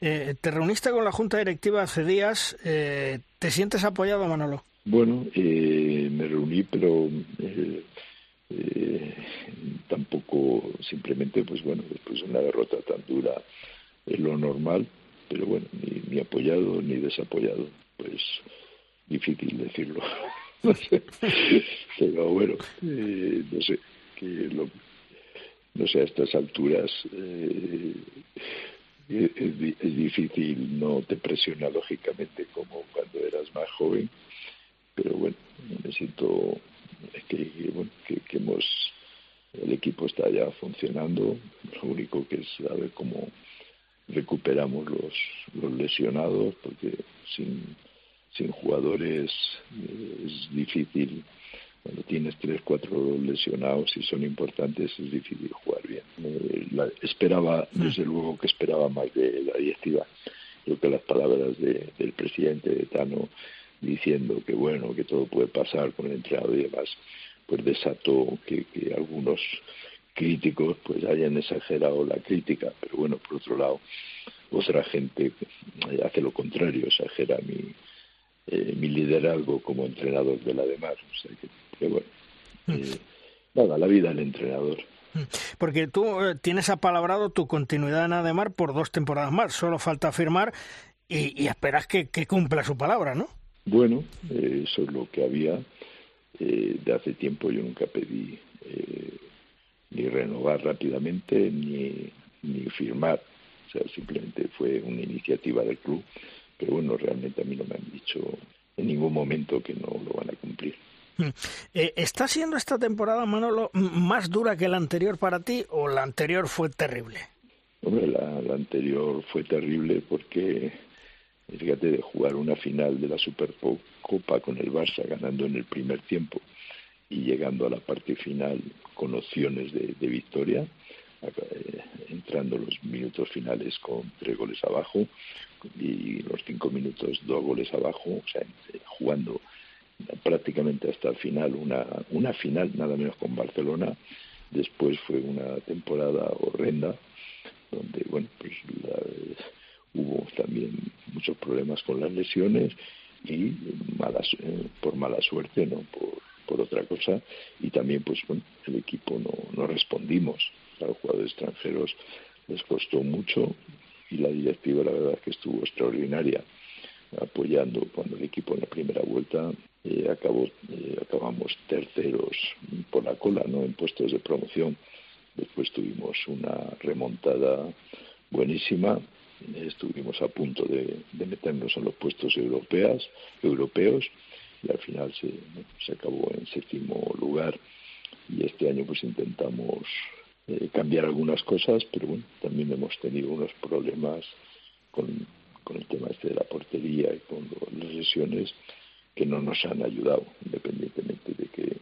Eh, te reuniste con la Junta Directiva hace días. Eh, ¿Te sientes apoyado, Manolo? Bueno, eh, me reuní, pero eh, tampoco simplemente pues bueno después de una derrota tan dura es lo normal pero bueno ni, apoyado ni desapoyado pues difícil decirlo. Pero bueno eh, no sé que lo, no sé a estas alturas eh, es, difícil no te presiona lógicamente como cuando eras más joven pero bueno me siento que, bueno, que, hemos el equipo está ya funcionando. Lo único que es saber cómo recuperamos los, los lesionados porque sin, sin jugadores eh, es difícil. Cuando tienes tres cuatro lesionados y son importantes es difícil jugar bien. Eh, esperaba mm. desde luego que esperaba más de la directiva. Creo que las palabras del presidente de Tano diciendo que bueno, que todo puede pasar con el entrenador y demás, pues desató que, algunos críticos pues hayan exagerado la crítica, pero bueno, por otro lado, otra gente hace lo contrario, exagera mi, eh, mi liderazgo como entrenador de la demás. O sea que, bueno, mm. eh, nada, la vida del entrenador. Mm. Porque tú eh, tienes apalabrado tu continuidad en Ademar por dos temporadas más, solo falta firmar y, y esperas que, que cumpla su palabra, ¿no? Bueno, eh, eso es lo que había. Eh, de hace tiempo yo nunca pedí eh, ni renovar rápidamente ni, ni firmar. O sea, simplemente fue una iniciativa del club. Pero bueno, realmente a mí no me han dicho en ningún momento que no lo van a cumplir. Mm. ¿Está siendo esta temporada, Manolo, más dura que la anterior para ti o la anterior fue terrible? Hombre, la anterior fue terrible porque fíjate, de jugar una final de la Supercopa con el Barça ganando en el primer tiempo y llegando a la parte final con opciones de, victoria, eh, entrando los minutos finales con tres goles abajo y los cinco minutos dos goles abajo, o sea, eh, jugando prácticamente hasta el final, una, una final nada menos con Barcelona, después fue una temporada horrenda, donde, bueno, pues la, hubo también muchos problemas con las lesiones y malas, eh, por mala suerte, no por, otra cosa. Y también, pues bueno, el equipo no, no respondimos. A los jugadores extranjeros les costó mucho y la directiva, la verdad, que estuvo extraordinaria apoyando cuando el equipo en la primera vuelta eh, acabó, eh, acabamos terceros por la cola, ¿no? En puestos de promoción. Después tuvimos una remontada buenísima estuvimos a punto de, meternos en los puestos europeos, europeos y al final se, se acabó en séptimo lugar. Y este año pues intentamos eh, cambiar algunas cosas, pero bueno, también hemos tenido unos problemas con, con el tema este de la portería y con las lesiones que no nos han ayudado, independientemente de que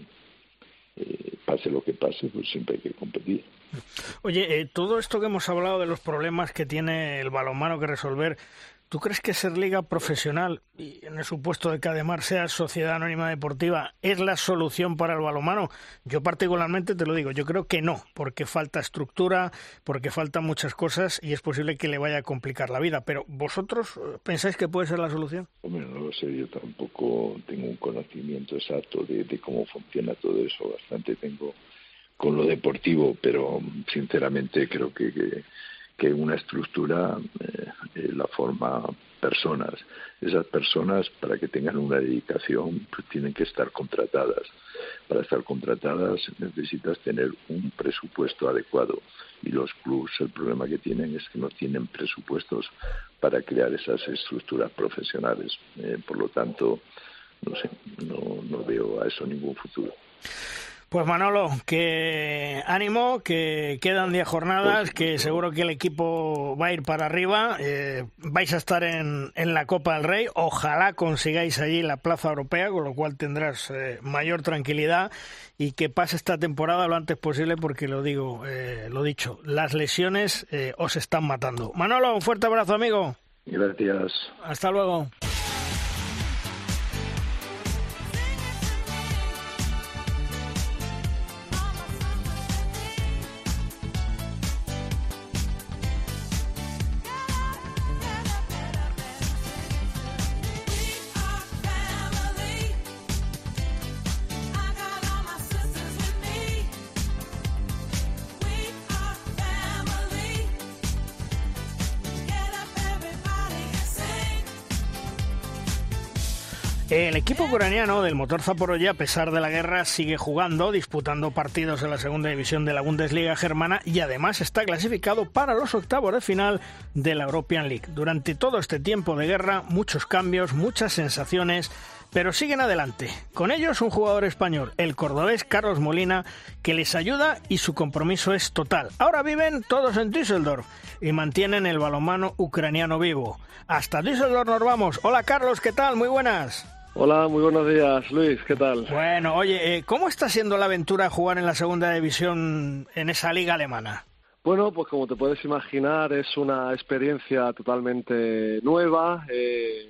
eh, pase lo que pase, pues siempre hay que competir. Oye, eh, todo esto que hemos hablado de los problemas que tiene el balonmano que resolver, ¿Tú crees que ser liga profesional, y en el supuesto de que además sea sociedad anónima deportiva, es la solución para el balonmano? Yo particularmente te lo digo, yo creo que no, porque falta estructura, porque faltan muchas cosas y es posible que le vaya a complicar la vida. Pero ¿vosotros eh, pensáis que puede ser la solución? Hombre, no lo sé, yo tampoco tengo un conocimiento exacto de, cómo funciona todo eso, bastante tengo con lo deportivo, pero sinceramente creo que que una estructura eh, eh, la forma personas. Esas personas, para que tengan una dedicación, pues tienen que estar contratadas. Para estar contratadas necesitas tener un presupuesto adecuado. Y los clubs, el problema que tienen es que no tienen presupuestos para crear esas estructuras profesionales. Eh, por lo tanto, no sé, no, no veo a eso ningún futuro. Pues Manolo, que ánimo, que quedan 10 jornadas, que seguro que el equipo va a ir para arriba. Eh, vais a estar en, en, la Copa del Rey. Ojalá consigáis allí la plaza europea, con lo cual tendrás eh, mayor tranquilidad y que pase esta temporada lo antes posible, porque lo digo, eh, lo dicho, las lesiones os están matando. Manolo, un fuerte abrazo, amigo. Gracias. Hasta luego. Equipo ucraniano del motor Zaporoya, a pesar de la guerra, sigue jugando, disputando partidos en la segunda división de la Bundesliga germana y además está clasificado para los octavos de final de la European League. Durante todo este tiempo de guerra, muchos cambios, muchas sensaciones, pero siguen adelante. Con ellos un jugador español, el cordobés Carlos Molina, que les ayuda y su compromiso es total. Ahora viven todos en Düsseldorf y mantienen el balonmano ucraniano vivo. Hasta Düsseldorf nos vamos. Hola Carlos, ¿qué tal? Muy buenas. Hola, muy buenos días, Luis, ¿qué tal? Bueno, oye, eh, ¿cómo está siendo la aventura jugar en la segunda división en esa liga alemana? Bueno, pues como te puedes imaginar, es una experiencia totalmente nueva eh,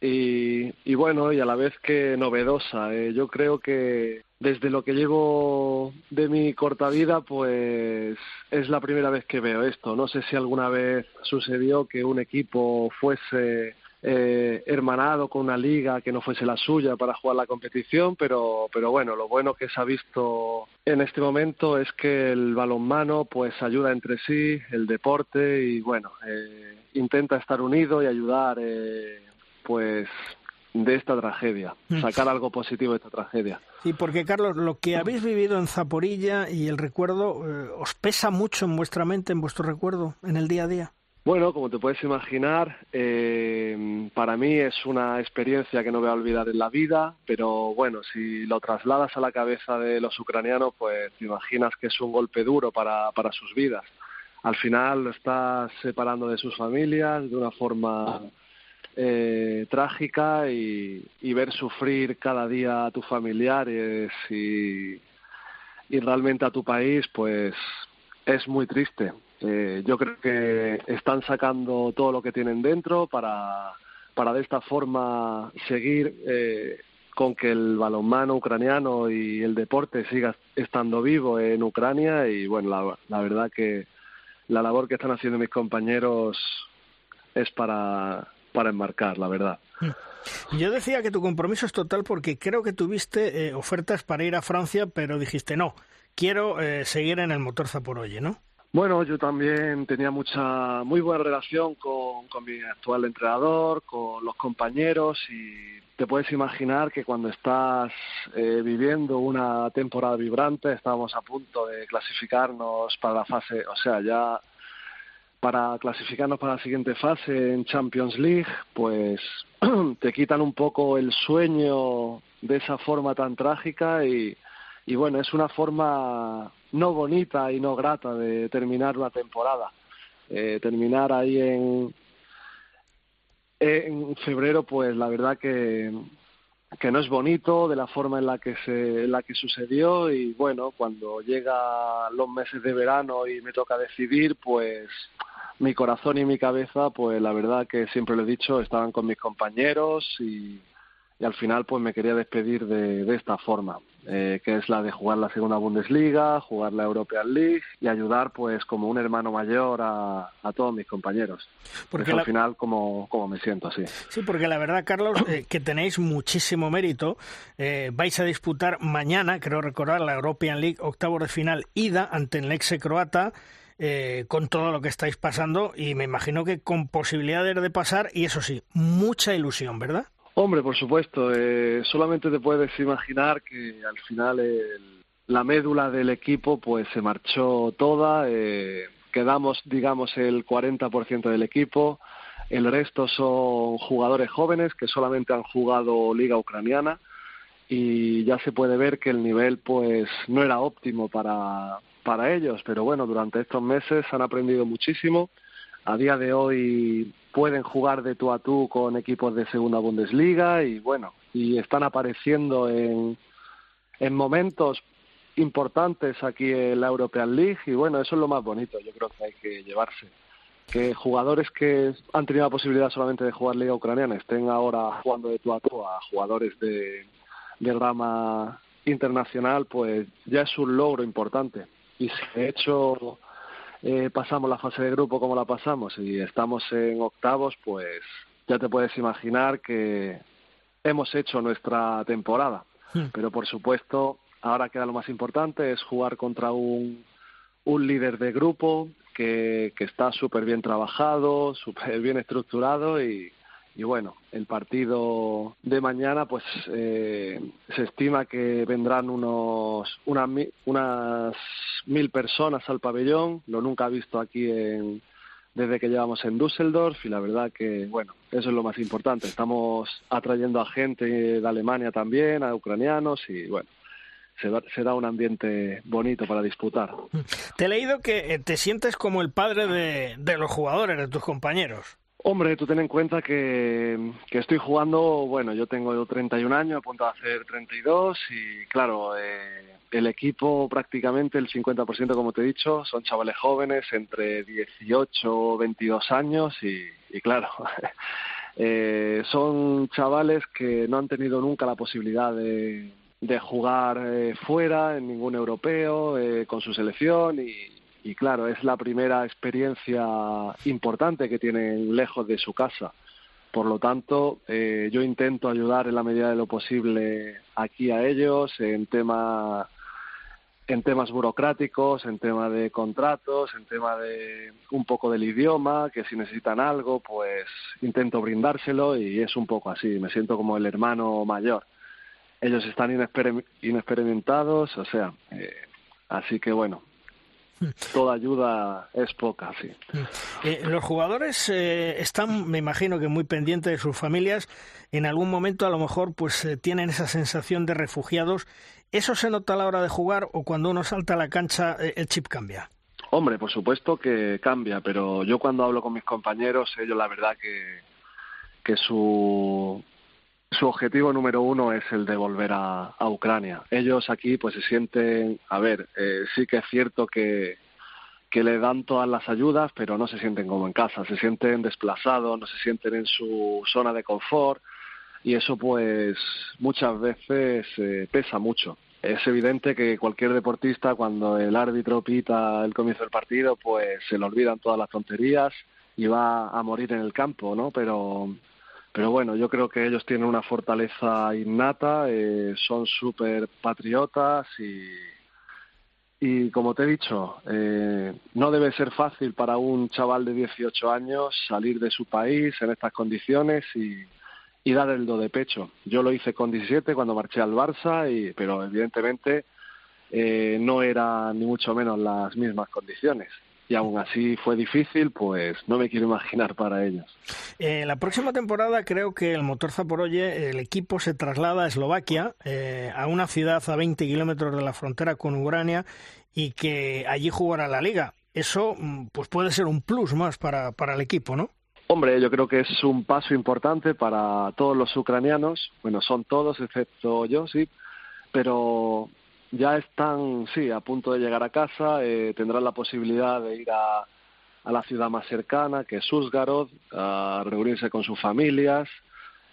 y, bueno, y a la vez que novedosa. Eh. Yo creo que desde lo que llevo de mi corta vida, pues es la primera vez que veo esto. No sé si alguna vez sucedió que un equipo fuese eh, hermanado con una liga que no fuese la suya para jugar la competición, pero, pero bueno, lo bueno que se ha visto en este momento es que el balonmano pues ayuda entre sí, el deporte y bueno, eh, intenta estar unido y ayudar eh, pues de esta tragedia, mm. sacar algo positivo de esta tragedia. Y porque, Carlos, lo que habéis vivido en Zaporilla y el recuerdo, eh, ¿os pesa mucho en vuestra mente, en vuestro recuerdo, en el día a día? Bueno, como te puedes imaginar, eh, para mí es una experiencia que no voy a olvidar en la vida, pero bueno, si lo trasladas a la cabeza de los ucranianos, pues te imaginas que es un golpe duro para, para sus vidas. Al final lo estás separando de sus familias de una forma eh, trágica y, y, ver sufrir cada día a tus familiares y, y realmente a tu país, pues es muy triste. Eh, yo creo que están sacando todo lo que tienen dentro para, para de esta forma seguir eh, con que el balonmano ucraniano y el deporte siga estando vivo en Ucrania y bueno, la, verdad que la labor que están haciendo mis compañeros es para, para enmarcar, la verdad. Yo decía que tu compromiso es total porque creo que tuviste eh, ofertas para ir a Francia, pero dijiste no, quiero seguir en el motor Zaporoye, ¿no? Bueno, yo también tenía mucha, muy buena relación con, mi actual entrenador, con los compañeros y te puedes imaginar que cuando estás eh, viviendo una temporada vibrante, estábamos a punto de clasificarnos para la fase, o sea, ya para clasificarnos para la siguiente fase en Champions League, pues te quitan un poco el sueño de esa forma tan trágica y, y bueno, es una forma no bonita y no grata de terminar una temporada. Eh, terminar ahí en, en febrero, pues la verdad que, que no es bonito de la forma en la que se en la que sucedió y bueno cuando llega los meses de verano y me toca decidir pues mi corazón y mi cabeza pues la verdad que siempre lo he dicho estaban con mis compañeros y y al final pues me quería despedir de, de esta forma, eh, que es la de jugar la segunda Bundesliga, jugar la European League y ayudar pues como un hermano mayor a, a todos mis compañeros. Porque al final como, como me siento así. Sí, porque la verdad, Carlos, eh, que tenéis muchísimo mérito. Eh, vais a disputar mañana, creo recordar, la European League octavo de final ida ante el Lexe croata. Eh, con todo lo que estáis pasando y me imagino que con posibilidades de pasar y eso sí, mucha ilusión, ¿verdad? Hombre, por supuesto. Eh, solamente te puedes imaginar que al final el, la médula del equipo pues se marchó toda. Eh, quedamos, digamos, el 40% del equipo. El resto son jugadores jóvenes que solamente han jugado liga ucraniana y ya se puede ver que el nivel pues no era óptimo para, para ellos, pero bueno, durante estos meses han aprendido muchísimo. A día de hoy pueden jugar de tú a tú con equipos de segunda Bundesliga y bueno, y están apareciendo en, en momentos importantes aquí en la European League y bueno, eso es lo más bonito, yo creo que hay que llevarse. Que jugadores que han tenido la posibilidad solamente de jugar Liga Ucraniana estén ahora jugando de tú a tú a jugadores de, de rama internacional, pues ya es un logro importante. Y si de hecho eh, pasamos la fase de grupo como la pasamos y estamos en octavos, pues ya te puedes imaginar que hemos hecho nuestra temporada. Hmm. Pero por supuesto, ahora queda lo más importante, es jugar contra un, un líder de grupo que, que está súper bien trabajado, súper bien estructurado y, y bueno, el partido de mañana, pues eh, se estima que vendrán unos unas, unas mil personas al pabellón, lo nunca visto aquí en, desde que llevamos en Düsseldorf y la verdad que, bueno, eso es lo más importante. Estamos atrayendo a gente de Alemania también, a ucranianos y bueno, será un ambiente bonito para disputar. Te he leído que eh, te sientes como el padre de, de los jugadores, de tus compañeros. Hombre, tú ten en cuenta que, que estoy jugando, bueno, yo tengo 31 años, a punto de hacer 32 y claro, eh, el equipo prácticamente el 50%, como te he dicho, son chavales jóvenes entre 18 o 22 años y, y claro, eh, son chavales que no han tenido nunca la posibilidad de, de jugar eh, fuera en ningún europeo eh, con su selección y, y claro, es la primera experiencia importante que tienen lejos de su casa. Por lo tanto, eh, yo intento ayudar en la medida de lo posible aquí a ellos en tema en temas burocráticos, en tema de contratos, en tema de un poco del idioma, que si necesitan algo, pues intento brindárselo y es un poco así, me siento como el hermano mayor. Ellos están inexper inexperimentados, o sea, eh, así que bueno, toda ayuda es poca, sí. Eh, los jugadores eh, están, me imagino que muy pendientes de sus familias. En algún momento, a lo mejor, pues eh, tienen esa sensación de refugiados. ¿Eso se nota a la hora de jugar o cuando uno salta a la cancha el chip cambia? Hombre, por supuesto que cambia, pero yo cuando hablo con mis compañeros, ellos la verdad que, que su, su objetivo número uno es el de volver a, a Ucrania. Ellos aquí pues se sienten, a ver, eh, sí que es cierto que, que le dan todas las ayudas, pero no se sienten como en casa, se sienten desplazados, no se sienten en su zona de confort y eso pues muchas veces eh, pesa mucho. Es evidente que cualquier deportista cuando el árbitro pita el comienzo del partido pues se le olvidan todas las tonterías y va a morir en el campo, ¿no? Pero pero bueno, yo creo que ellos tienen una fortaleza innata, eh, son súper patriotas y, como te he dicho, eh, no debe ser fácil para un chaval de 18 años salir de su país en estas condiciones y, dar el do de pecho. Yo lo hice con 17 cuando marché al Barça, y, pero evidentemente eh, no eran ni mucho menos las mismas condiciones. Y aún así fue difícil, pues no me quiero imaginar para ellos. Eh, la próxima temporada creo que el motor Zaporoye, el equipo se traslada a Eslovaquia, eh, a una ciudad a 20 kilómetros de la frontera con Ucrania y que allí jugará la liga. Eso mm, pues puede ser un plus más para, para el equipo, ¿no? Hombre, yo creo que es un paso importante para todos los ucranianos. Bueno, son todos, excepto yo, sí. Pero ya están, sí, a punto de llegar a casa. Eh, tendrán la posibilidad de ir a, a la ciudad más cercana, que es Uzgarod, a reunirse con sus familias.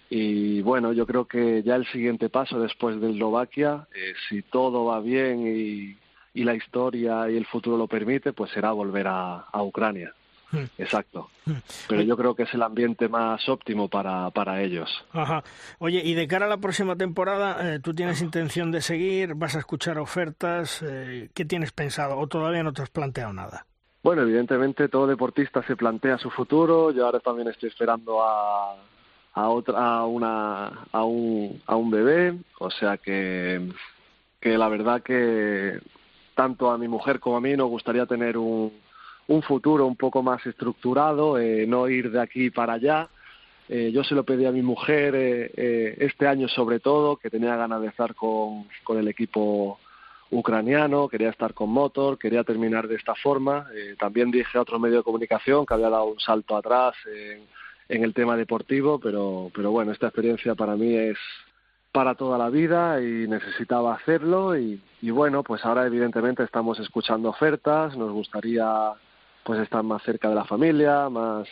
Y bueno, yo creo que ya el siguiente paso después de Eslovaquia, eh, si todo va bien y, y, la historia y el futuro lo permite, pues será volver a Ucrania. Exacto. Pero yo creo que es el ambiente más óptimo para, para ellos. Ajá. Oye, y de cara a la próxima temporada, eh, ¿tú tienes intención de seguir? ¿Vas a escuchar ofertas? Eh, ¿Qué tienes pensado? ¿O todavía no te has planteado nada? Bueno, evidentemente todo deportista se plantea su futuro. Yo ahora también estoy esperando a, a otra, a una, a un, a un bebé. O sea que, que la verdad que tanto a mi mujer como a mí nos gustaría tener un, un futuro un poco más estructurado, eh, no ir de aquí para allá. Eh, yo se lo pedí a mi mujer eh, eh, este año sobre todo, que tenía ganas de estar con, con el equipo ucraniano, quería estar con Motor, quería terminar de esta forma. Eh, también dije a otro medio de comunicación que había dado un salto atrás en, en el tema deportivo, pero, pero bueno, esta experiencia para mí es para toda la vida y necesitaba hacerlo y, y bueno, pues ahora evidentemente estamos escuchando ofertas, nos gustaría pues estar más cerca de la familia, más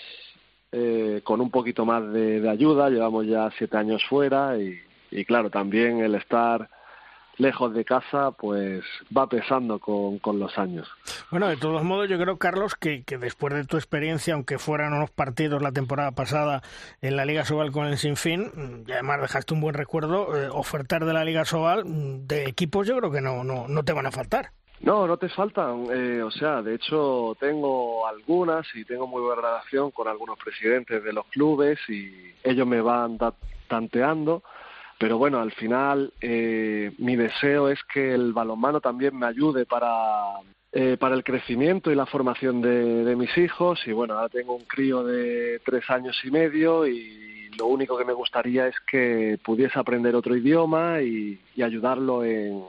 eh, con un poquito más de, ayuda. Llevamos ya siete años fuera y, y, claro, también el estar lejos de casa pues va pesando con, con, los años. Bueno, de todos modos yo creo, Carlos, que, que, después de tu experiencia, aunque fueran unos partidos la temporada pasada en la Liga Sobal con el Sinfín, y además dejaste un buen recuerdo, eh, ofertar de la Liga Sobal de equipos yo creo que no, no, no te van a faltar. No, no te faltan. Eh, o sea, de hecho tengo algunas y tengo muy buena relación con algunos presidentes de los clubes y ellos me van tanteando. Pero bueno, al final eh, mi deseo es que el balonmano también me ayude para, eh, para el crecimiento y la formación de, de mis hijos. Y bueno, ahora tengo un crío de tres años y medio y lo único que me gustaría es que pudiese aprender otro idioma y, y ayudarlo en,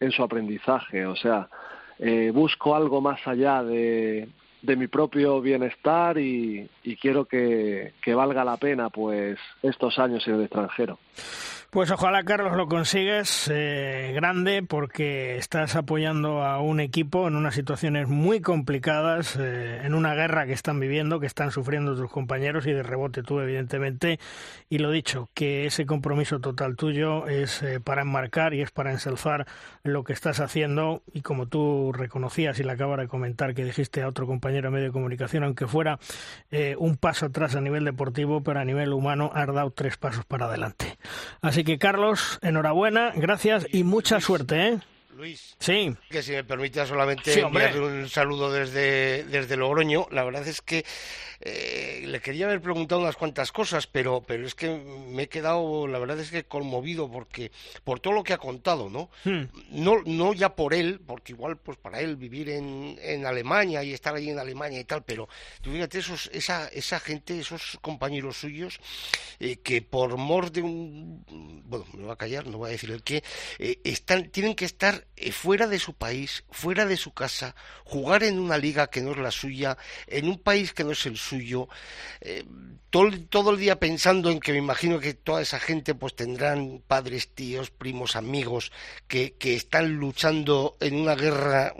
en su aprendizaje. O sea, eh, busco algo más allá de, de mi propio bienestar y, quiero que, valga la pena pues estos años en el extranjero. Pues ojalá, Carlos, lo consigues eh, grande porque estás apoyando a un equipo en unas situaciones muy complicadas, eh, en una guerra que están viviendo, que están sufriendo tus compañeros y de rebote tú, evidentemente. Y lo dicho, que ese compromiso total tuyo es eh, para enmarcar y es para ensalzar lo que estás haciendo. Y como tú reconocías y le acabas de comentar que dijiste a otro compañero de medio de comunicación, aunque fuera eh, un paso atrás a nivel deportivo, pero a nivel humano has dado tres pasos para adelante. Así que, Carlos, enhorabuena, gracias y mucha suerte, ¿eh? Luis. Sí. Que si me permite solamente sí, enviarle un saludo desde, desde Logroño. La verdad es que eh, le quería haber preguntado unas cuantas cosas, pero, pero es que me he quedado, la verdad es que conmovido porque por todo lo que ha contado, ¿no? Hmm. No, no ya por él, porque igual pues para él vivir en, en Alemania y estar allí en Alemania y tal, pero tú fíjate esos, esa, esa gente, esos compañeros suyos eh, que por mor de un, bueno, me voy a callar, no voy a decir el qué, eh, están, tienen que estar fuera de su país, fuera de su casa, jugar en una liga que no es la suya, en un país que no es el suyo, eh, todo, todo, el día pensando en que me imagino que toda esa gente pues tendrán padres, tíos, primos, amigos que, que están luchando en una guerra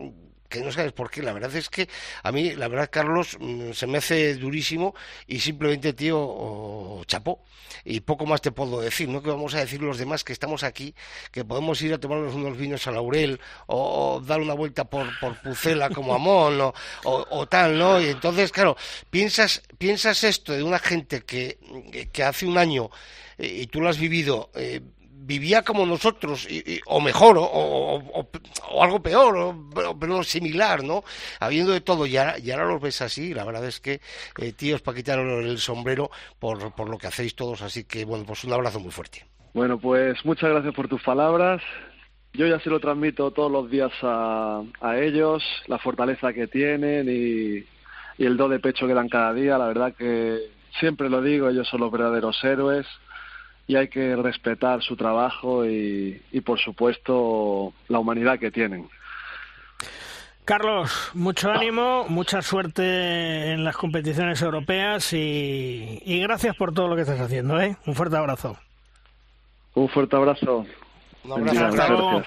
que no sabes por qué. La verdad es que a mí, la verdad, Carlos, se me hace durísimo y simplemente, tío, oh, chapó. Y poco más te puedo decir, ¿no? Que vamos a decir los demás que estamos aquí, que podemos ir a tomarnos unos vinos a Laurel o, o dar una vuelta por, por Pucela como Amón o, o, o, tal, ¿no? Y entonces, claro, piensas, piensas esto de una gente que, que hace un año, eh, y tú lo has vivido, eh, vivía como nosotros, y, o mejor, o, o, o, algo peor, o, similar, ¿no? Habiendo de todo, y ahora, y ahora los ves así, la verdad es que, eh, tíos, para quitar el sombrero por, por lo que hacéis todos, así que, bueno, pues un abrazo muy fuerte. Bueno, pues muchas gracias por tus palabras yo ya se lo transmito todos los días a, a ellos, la fortaleza que tienen y, y el do de pecho que dan cada día. La verdad que siempre lo digo, ellos son los verdaderos héroes y hay que respetar su trabajo y, y por supuesto la humanidad que tienen. Carlos, mucho ánimo, mucha suerte en las competiciones europeas y, y gracias por todo lo que estás haciendo. ¿eh? Un fuerte abrazo. Un fuerte abrazo. Un abrazo.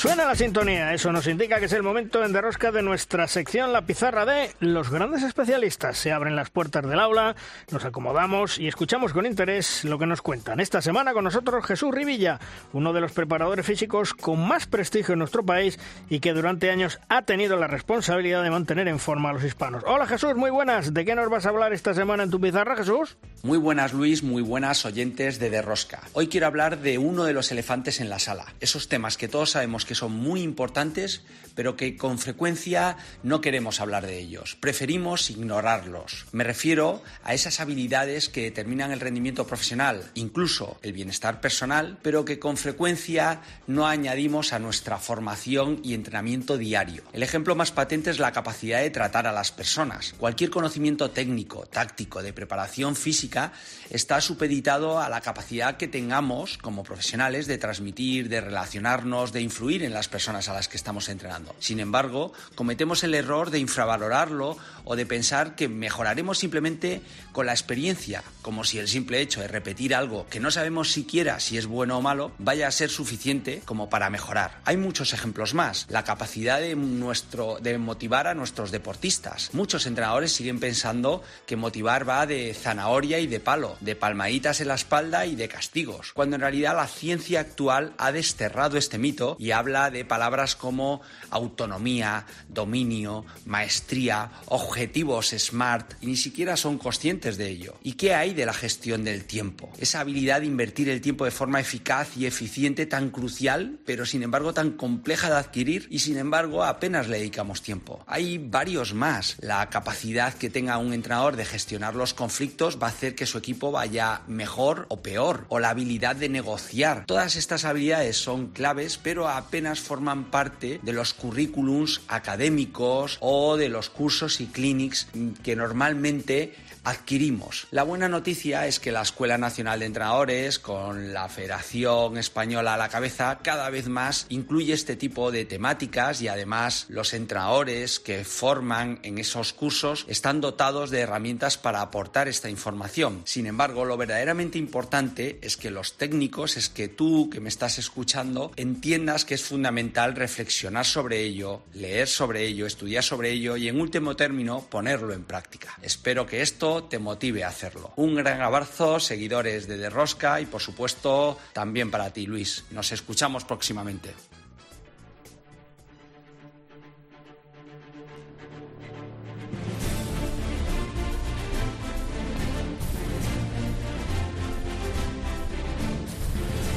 Suena la sintonía, eso nos indica que es el momento en derrosca de nuestra sección La Pizarra de los grandes especialistas. Se abren las puertas del aula, nos acomodamos y escuchamos con interés lo que nos cuentan. Esta semana con nosotros Jesús Rivilla, uno de los preparadores físicos con más prestigio en nuestro país y que durante años ha tenido la responsabilidad de mantener en forma a los hispanos. Hola Jesús, muy buenas. ¿De qué nos vas a hablar esta semana en tu pizarra, Jesús? Muy buenas Luis, muy buenas oyentes de Derrosca. Hoy quiero hablar de uno de los elefantes en la sala, esos temas que todos sabemos que son muy importantes, pero que con frecuencia no queremos hablar de ellos. Preferimos ignorarlos. Me refiero a esas habilidades que determinan el rendimiento profesional, incluso el bienestar personal, pero que con frecuencia no añadimos a nuestra formación y entrenamiento diario. El ejemplo más patente es la capacidad de tratar a las personas. Cualquier conocimiento técnico, táctico, de preparación física está supeditado a la capacidad que tengamos como profesionales de transmitir, de relacionarnos, de influir en las personas a las que estamos entrenando. Sin embargo, cometemos el error de infravalorarlo o de pensar que mejoraremos simplemente con la experiencia, como si el simple hecho de repetir algo que no sabemos siquiera si es bueno o malo vaya a ser suficiente como para mejorar. Hay muchos ejemplos más. La capacidad de, nuestro, de motivar a nuestros deportistas. Muchos entrenadores siguen pensando que motivar va de zanahoria y de palo, de palmaditas en la espalda y de castigos, cuando en realidad la ciencia actual ha desterrado este mito y habla de palabras como autonomía, dominio, maestría, objetivos SMART y ni siquiera son conscientes de ello. ¿Y qué hay de la gestión del tiempo? Esa habilidad de invertir el tiempo de forma eficaz y eficiente tan crucial, pero sin embargo tan compleja de adquirir y sin embargo apenas le dedicamos tiempo. Hay varios más. La capacidad que tenga un entrenador de gestionar los conflictos va a hacer que su equipo vaya mejor o peor, o la habilidad de negociar. Todas estas habilidades son claves, pero apenas forman parte de los currículums académicos o de los cursos y clinics que normalmente adquirimos. La buena noticia es que la Escuela Nacional de Entrenadores, con la Federación Española a la cabeza, cada vez más incluye este tipo de temáticas y además los entrenadores que forman en esos cursos están dotados de herramientas para aportar esta información. Sin embargo, lo verdaderamente importante es que los técnicos, es que tú que me estás escuchando, entiendas que es fundamental reflexionar sobre ello, leer sobre ello, estudiar sobre ello y en último término ponerlo en práctica. Espero que esto te motive a hacerlo. Un gran abrazo, seguidores de Derrosca y por supuesto también para ti, Luis. Nos escuchamos próximamente.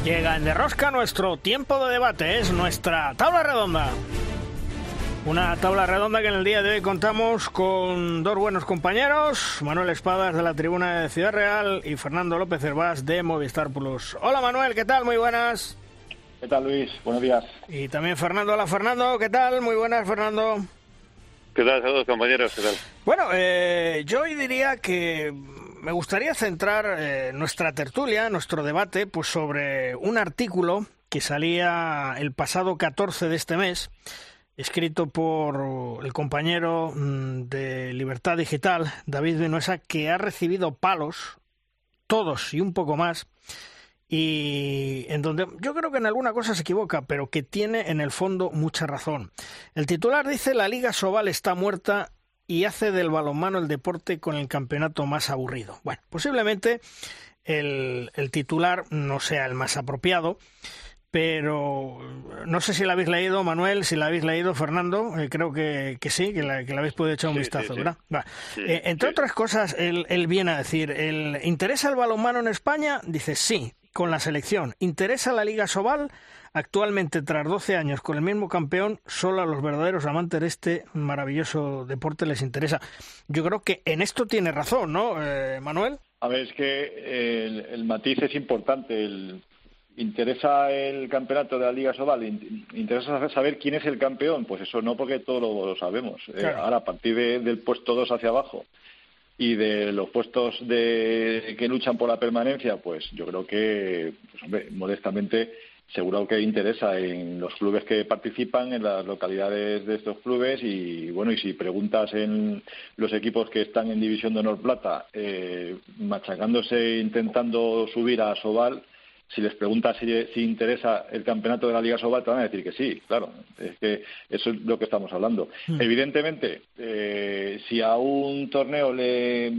Llega en Derrosca nuestro tiempo de debate, es nuestra tabla redonda. Una tabla redonda que en el día de hoy contamos con dos buenos compañeros, Manuel Espadas de la Tribuna de Ciudad Real y Fernando López Hervás de Movistar Plus. Hola Manuel, ¿qué tal? Muy buenas. ¿Qué tal Luis? Buenos días. Y también Fernando. Hola Fernando, ¿qué tal? Muy buenas Fernando. ¿Qué tal? Saludos compañeros, ¿qué tal? Bueno, eh, yo hoy diría que me gustaría centrar eh, nuestra tertulia, nuestro debate, pues sobre un artículo que salía el pasado 14 de este mes escrito por el compañero mm, de Libertad Digital, David Vinuesa, que ha recibido palos, todos y un poco más, y en donde yo creo que en alguna cosa se equivoca, pero que tiene en el fondo mucha razón. El titular dice la Liga Sobal está muerta y hace del balonmano el deporte con el campeonato más aburrido. Bueno, posiblemente el, el titular no sea el más apropiado, pero no sé si la habéis leído, Manuel, si la habéis leído, Fernando, eh, creo que, que, sí, que la, que la habéis podido echar un vistazo, ¿verdad? Eh, entre otras cosas, él, él, viene a decir, ¿el, ¿interesa el balonmano en España? Dice sí, con la selección. ¿Interesa la Liga Sobal? Actualmente, tras 12 años con el mismo campeón, solo a los verdaderos amantes de este maravilloso deporte les interesa. Yo creo que en esto tiene razón, ¿no, eh, Manuel? A ver, es que el, el matiz es importante. El, ¿Interesa el campeonato de la Liga Sobal? ¿Interesa saber quién es el campeón? Pues eso no, porque todos lo, sabemos. Eh, ahora, a partir del puesto 2 hacia abajo y de los puestos de, que luchan por la permanencia, pues yo creo que, pues, hombre, modestamente, seguro que interesa en los clubes que participan, en las localidades de estos clubes y, bueno, y si preguntas en los equipos que están en División de Honor Plata, eh, machacándose, intentando subir a Sobal, si les preguntas si, interesa el campeonato de la Liga Sobal, te van a decir que sí, claro. Es que eso es lo que estamos hablando. Hmm. Evidentemente, eh, si a un torneo le,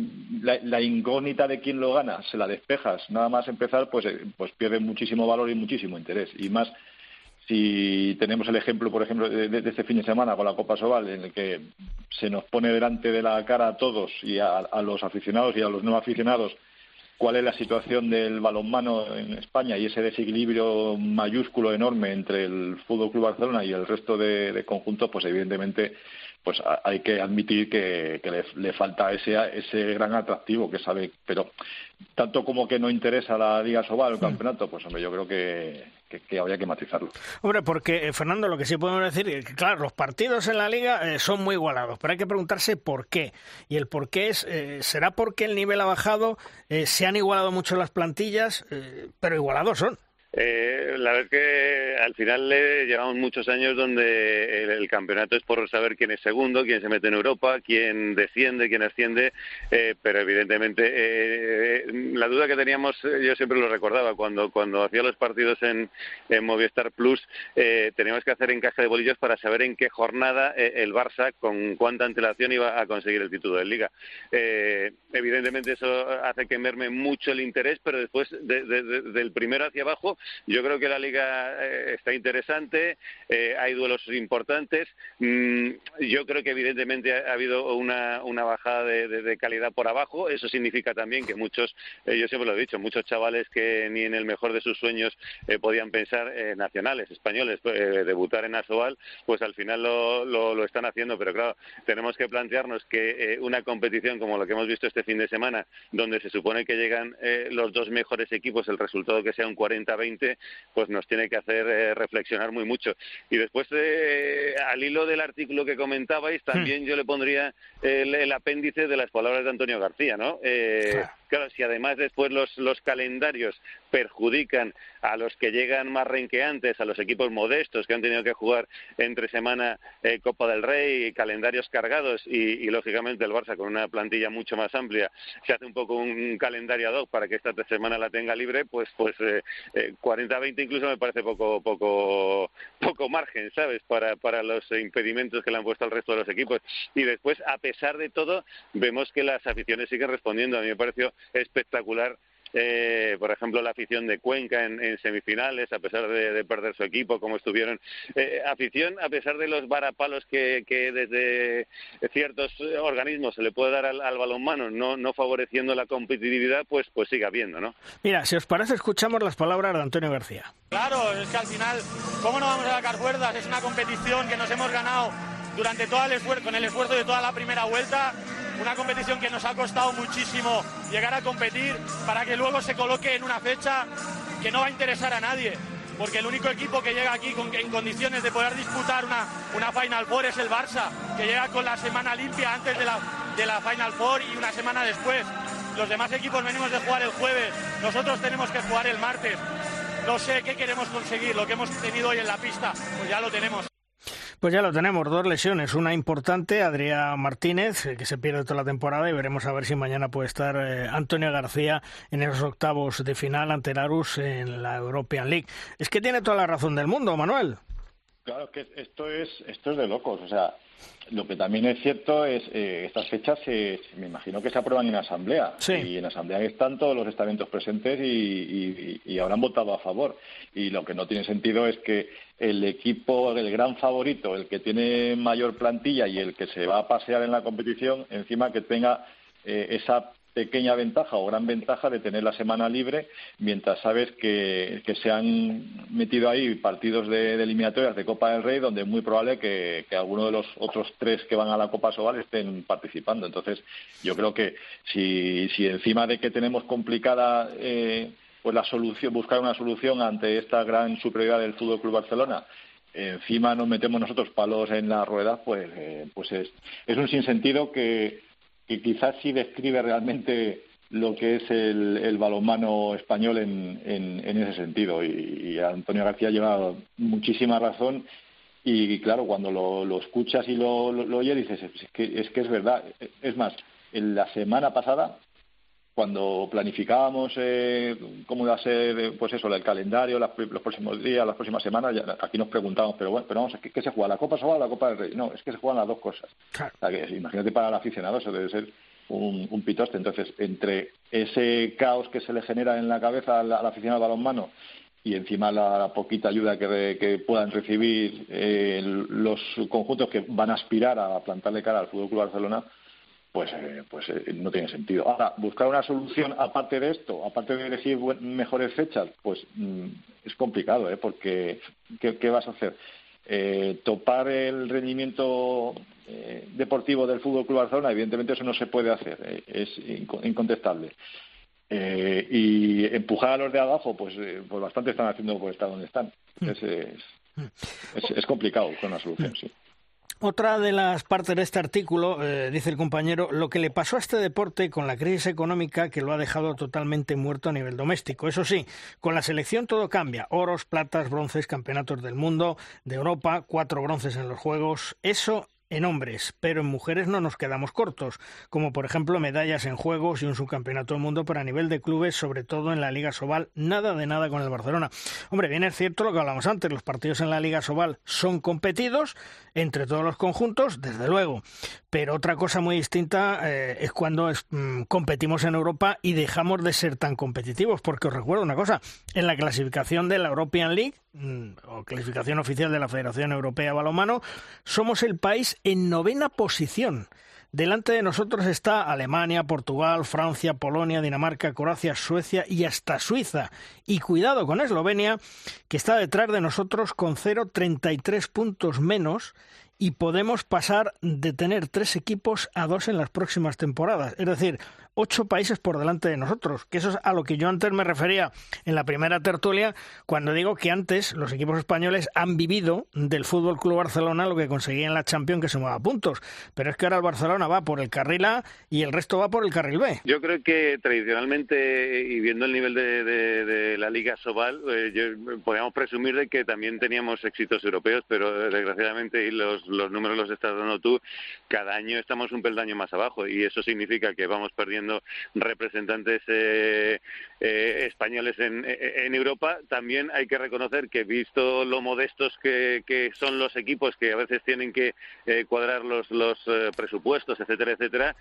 la, incógnita de quién lo gana se la despejas, nada más empezar, pues, eh, pues pierde muchísimo valor y muchísimo interés. Y más si tenemos el ejemplo, por ejemplo, de, este fin de semana con la Copa Sobal, en el que se nos pone delante de la cara a todos y a los aficionados y a los no aficionados cuál es la situación del balonmano en España y ese desequilibrio mayúsculo enorme entre el Fútbol Club Barcelona y el resto de, conjuntos, pues evidentemente pues hay que admitir que, le, falta ese, ese gran atractivo que sabe, pero tanto como que no interesa la Liga Sobal, el campeonato, pues hombre, yo creo que, que, habría que matizarlo. Hombre, porque, eh, Fernando, lo que sí podemos decir es que, claro, los partidos en la liga eh, son muy igualados, pero hay que preguntarse por qué. Y el por qué es, eh, ¿será porque el nivel ha bajado? ¿Se han igualado mucho las plantillas? pero igualados son. Eh, la verdad que al final llevamos muchos años donde el, campeonato es por saber quién es segundo, quién se mete en Europa, quién desciende, quién asciende, eh, pero evidentemente eh, la duda que teníamos, yo siempre lo recordaba, cuando, cuando hacía los partidos en, Movistar Plus, teníamos que hacer encaje de bolillos para saber en qué jornada el Barça, con cuánta antelación iba a conseguir el título de Liga. evidentemente eso hace que merme mucho el interés, pero después del primero hacia abajo, yo creo que la liga eh, está interesante, eh, hay duelos importantes. Mm, yo creo que evidentemente ha, habido una, bajada de, calidad por abajo. Eso significa también que muchos, eh, yo siempre lo he dicho, muchos chavales que ni en el mejor de sus sueños podían pensar nacionales, españoles, debutar en Asobal, pues al final lo, lo, están haciendo. Pero claro, tenemos que plantearnos que una competición como lo que hemos visto este fin de semana, donde se supone que llegan los dos mejores equipos, el resultado que sea un 40-20, pues nos tiene que hacer eh, reflexionar muy mucho. Y después, eh, al hilo del artículo que comentabais, también hmm. yo le pondría el, apéndice de las palabras de Antonio García, ¿no? Eh, claro. si además después los, los calendarios perjudican a los que llegan más renqueantes, a los equipos modestos que han tenido que jugar entre semana eh, Copa del Rey, calendarios cargados y, lógicamente el Barça con una plantilla mucho más amplia se hace un poco un calendario ad hoc para que esta semana la tenga libre, pues pues eh, 40-20 eh, incluso me parece poco poco poco margen, ¿sabes? Para, para los impedimentos que le han puesto al resto de los equipos. Y después, a pesar de todo, vemos que las aficiones siguen respondiendo. A mí me pareció espectacular eh, por ejemplo, la afición de Cuenca en, semifinales, a pesar de, perder su equipo, como estuvieron. Eh, afición, a pesar de los varapalos que, desde ciertos organismos se le puede dar al, balonmano, no, no favoreciendo la competitividad, pues, pues sigue habiendo, ¿no? Mira, si os parece, escuchamos las palabras de Antonio García. Claro, es que al final, ¿cómo no vamos a sacar fuerzas? Es una competición que nos hemos ganado durante todo el esfuerzo, con el esfuerzo de toda la primera vuelta una competición que nos ha costado muchísimo llegar a competir para que luego se coloque en una fecha que no va a interesar a nadie. Porque el único equipo que llega aquí con, en condiciones de poder disputar una, una Final Four es el Barça, que llega con la semana limpia antes de la, de la Final Four y una semana después. Los demás equipos venimos de jugar el jueves, nosotros tenemos que jugar el martes. No sé qué queremos conseguir, lo que hemos tenido hoy en la pista, pues ya lo tenemos. Pues ya lo tenemos, dos lesiones, una importante, Adrián Martínez, eh, que se pierde toda la temporada y veremos a ver si mañana puede estar eh, Antonio García en esos octavos de final ante Larus en la European League. Es que tiene toda la razón del mundo, Manuel. Claro, que esto es, esto es de locos, o sea, lo que también es cierto es eh, estas fechas se, me imagino que se aprueban en asamblea y en asamblea están todos los estamentos presentes y, y, habrán votado a favor y lo que no tiene sentido es que el equipo el gran favorito el que tiene mayor plantilla y el que se va a pasear en la competición encima que tenga eh, esa pequeña ventaja o gran ventaja de tener la semana libre mientras sabes que, se han metido ahí partidos de, eliminatorias de Copa del Rey donde es muy probable que, alguno de los otros tres que van a la Copa Sobal estén participando. Entonces, yo creo que si, si encima de que tenemos complicada eh, pues la solución, buscar una solución ante esta gran superioridad del Fútbol Club Barcelona, encima nos metemos nosotros palos en la rueda, pues, eh, pues es, es un sinsentido que que quizás sí describe realmente lo que es el, el balonmano español en, en, ese sentido. Y, Antonio García lleva muchísima razón. Y, claro, cuando lo, escuchas y lo, lo, oyes, dices, es que, es que es verdad. Es más, en la semana pasada, cuando planificábamos eh, cómo iba a ser, pues eso, el calendario, los próximos días, las próximas semanas, aquí nos preguntábamos, pero bueno, pero vamos, ¿qué, se juega? ¿La Copa Sobal o la Copa del Rey? No, es que se juegan las dos cosas. imagínate para el aficionado, eso debe ser un, un, pitoste. Entonces, entre ese caos que se le genera en la cabeza al, aficionado al balonmano y encima la, poquita ayuda que, puedan recibir eh, los conjuntos que van a aspirar a plantarle cara al Fútbol Club Barcelona, pues, eh, pues eh, no tiene sentido. Ahora, buscar una solución aparte de esto, aparte de elegir mejores fechas, pues mm, es complicado, ¿eh? Porque, ¿qué, vas a hacer? Eh, topar el rendimiento deportivo del Fútbol Club Barcelona, evidentemente eso no se puede hacer, es incontestable. y empujar a los de abajo, pues, pues bastante están haciendo por estar donde están. Mm. Es, es, es complicado con una solución, sí. Otra de las partes de este artículo, eh, dice el compañero, lo que le pasó a este deporte con la crisis económica que lo ha dejado totalmente muerto a nivel doméstico. Eso sí, con la selección todo cambia. Oros, platas, bronces, campeonatos del mundo, de Europa, cuatro bronces en los Juegos. Eso en hombres, pero en mujeres no nos quedamos cortos, como por ejemplo medallas en juegos y un subcampeonato del mundo, pero a nivel de clubes, sobre todo en la Liga Sobal, nada de nada con el Barcelona. Hombre, bien es cierto lo que hablamos antes, los partidos en la Liga Sobal son competidos entre todos los conjuntos, desde luego, pero otra cosa muy distinta eh, es cuando mm, competimos en Europa y dejamos de ser tan competitivos, porque os recuerdo una cosa, en la clasificación de la European League, mm, o clasificación oficial de la Federación Europea de Balonmano, somos el país en novena posición. Delante de nosotros está Alemania, Portugal, Francia, Polonia, Dinamarca, Croacia, Suecia y hasta Suiza. Y cuidado con Eslovenia, que está detrás de nosotros con 0,33 puntos menos y podemos pasar de tener tres equipos a dos en las próximas temporadas. Es decir, ocho países por delante de nosotros, que eso es a lo que yo antes me refería en la primera tertulia, cuando digo que antes los equipos españoles han vivido del Fútbol Club Barcelona lo que conseguía en la Champions que mueva puntos, pero es que ahora el Barcelona va por el carril A y el resto va por el carril B. Yo creo que tradicionalmente y viendo el nivel de, la Liga Sobal, eh, podríamos presumir de que también teníamos éxitos europeos, pero desgraciadamente y los, los números los estás dando tú, cada año estamos un peldaño más abajo y eso significa que vamos perdiendo representantes eh, eh, españoles en, Europa, también hay que reconocer que visto lo modestos que, son los equipos que a veces tienen que eh, cuadrar los, los presupuestos, etcétera, etcétera,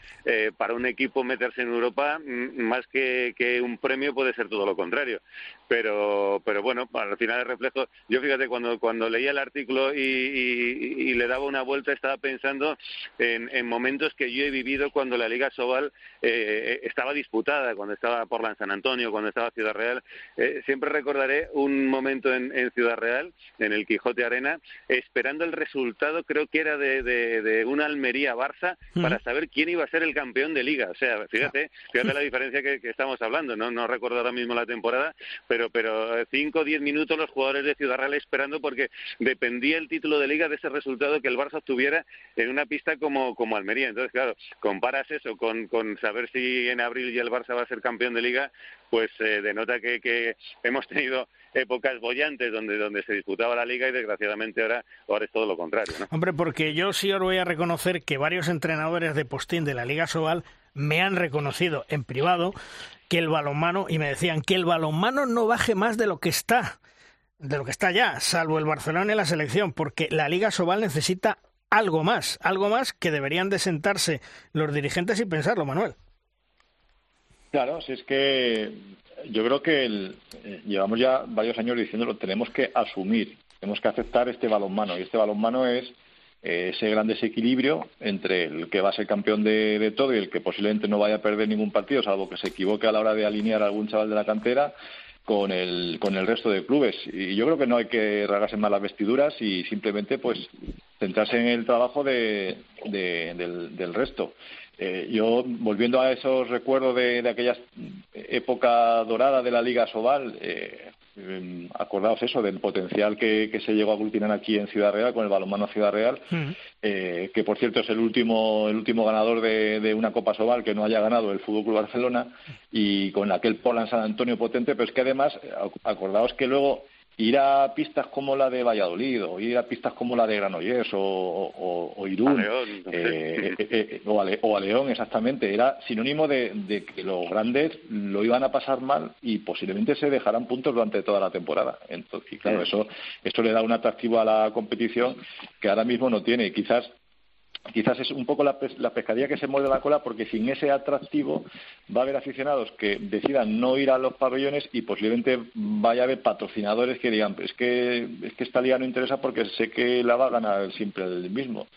para un equipo meterse en Europa, mm, más que, un premio puede ser todo lo contrario. Pero, pero bueno, al final el reflejo, yo fíjate, cuando, cuando leía el artículo y, le daba una vuelta, estaba pensando en, momentos que yo he vivido cuando la Liga Sobal eh, estaba disputada cuando estaba Portland San Antonio, cuando estaba Ciudad Real. Eh, siempre recordaré un momento en, Ciudad Real, en el Quijote Arena, esperando el resultado, creo que era de, de, una Almería-Barça, para saber quién iba a ser el campeón de liga. O sea, fíjate, fíjate la diferencia que, estamos hablando. No, no recuerdo ahora mismo la temporada, pero pero cinco o diez minutos los jugadores de Ciudad Real esperando porque dependía el título de liga de ese resultado que el Barça obtuviera en una pista como, como Almería. Entonces, claro, comparas eso con, con saber si en abril ya el Barça va a ser campeón de liga, pues eh, denota que, hemos tenido épocas bollantes donde, donde se disputaba la liga y desgraciadamente ahora, ahora es todo lo contrario. Hombre, porque yo sí os voy a reconocer que varios entrenadores de postín de la Liga Sobal me han reconocido en privado que el balonmano, y me decían que el balonmano no baje más de lo que está, de lo que está ya, salvo el Barcelona y la selección, porque la Liga Sobal necesita algo más, algo más que deberían de sentarse los dirigentes y pensarlo, Manuel. Claro, si es que yo creo que eh, llevamos ya varios años diciéndolo, tenemos que asumir, tenemos que aceptar este balonmano y este balonmano es eh, ese gran desequilibrio entre el que va a ser campeón de, todo y el que posiblemente no vaya a perder ningún partido, salvo que se equivoque a la hora de alinear a algún chaval de la cantera, con el, con el resto de clubes. Y yo creo que no hay que rasgarse más las vestiduras y simplemente pues centrarse en el trabajo de, del, resto. Eh, yo, volviendo a esos recuerdos de, de aquella época dorada de la Liga Sobal, eh, eh, acordaos eso del potencial que, que, se llegó a aglutinar aquí en Ciudad Real con el balonmano Ciudad Real, eh, que por cierto es el último el último ganador de, de, una Copa Sobal que no haya ganado el Fútbol Club Barcelona y con aquel Polan San Antonio potente, pero es que además acordaos que luego ir a pistas como la de Valladolid o ir a pistas como la de Granollers o, o, o Irún León, eh, eh, eh, o, a, o, a, León exactamente. Era sinónimo de, de, que los grandes lo iban a pasar mal y posiblemente se dejarán puntos durante toda la temporada. Entonces y claro eso eso le da un atractivo a la competición que ahora mismo no tiene. Quizás quizás es un poco la, la, pescadilla que se muerde la cola porque sin ese atractivo va a haber aficionados que decidan no ir a los pabellones y posiblemente vaya a haber patrocinadores que digan es que es que esta liga no interesa porque sé que la va a ganar siempre el mismo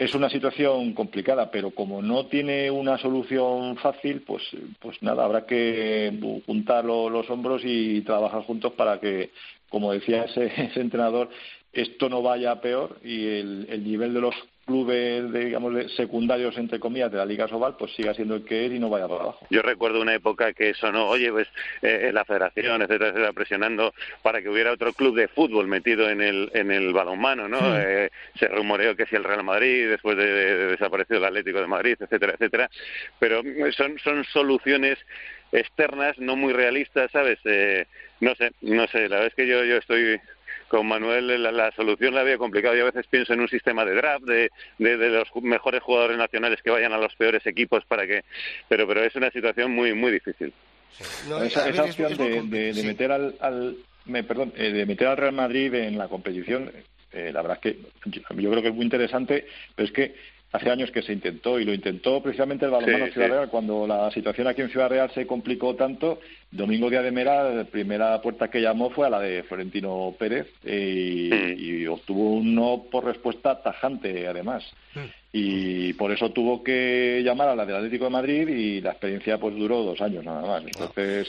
es una situación complicada, pero como no tiene una solución fácil, pues, pues nada, habrá que juntar lo, los hombros y trabajar juntos para que, como decía ese, ese entrenador, esto no vaya peor y el, el nivel de los clubes, de, digamos, de secundarios, entre comillas, de la Liga Sobal, pues siga siendo el que es y no vaya para abajo. Yo recuerdo una época que sonó, oye, pues eh, la federación, etcétera, etcétera, presionando para que hubiera otro club de fútbol metido en el, en el balonmano, ¿no? Sí. Eh, se rumoreó que si el Real Madrid, después de, de, de desaparecido el Atlético de Madrid, etcétera, etcétera. Pero son, son soluciones externas, no muy realistas, ¿sabes? Eh, no sé, no sé, la verdad es que yo, yo estoy con Manuel la, la, solución la había complicado. Yo a veces pienso en un sistema de draft de, de, de, los mejores jugadores nacionales que vayan a los peores equipos para que, pero pero es una situación muy muy difícil. No, esa, esa opción de, de, de, meter al, al me, perdón, eh, de meter al Real Madrid en la competición, eh, la verdad es que yo, yo creo que es muy interesante, pero es que hace años que se intentó y lo intentó precisamente el balonmano sí, Ciudad sí. Real cuando la situación aquí en Ciudad Real se complicó tanto Domingo Díaz de Mera la primera puerta que llamó fue a la de Florentino Pérez y, mm. y obtuvo un no por respuesta tajante además. Y por eso tuvo que llamar a la del Atlético de Madrid y la experiencia pues duró dos años nada más. Entonces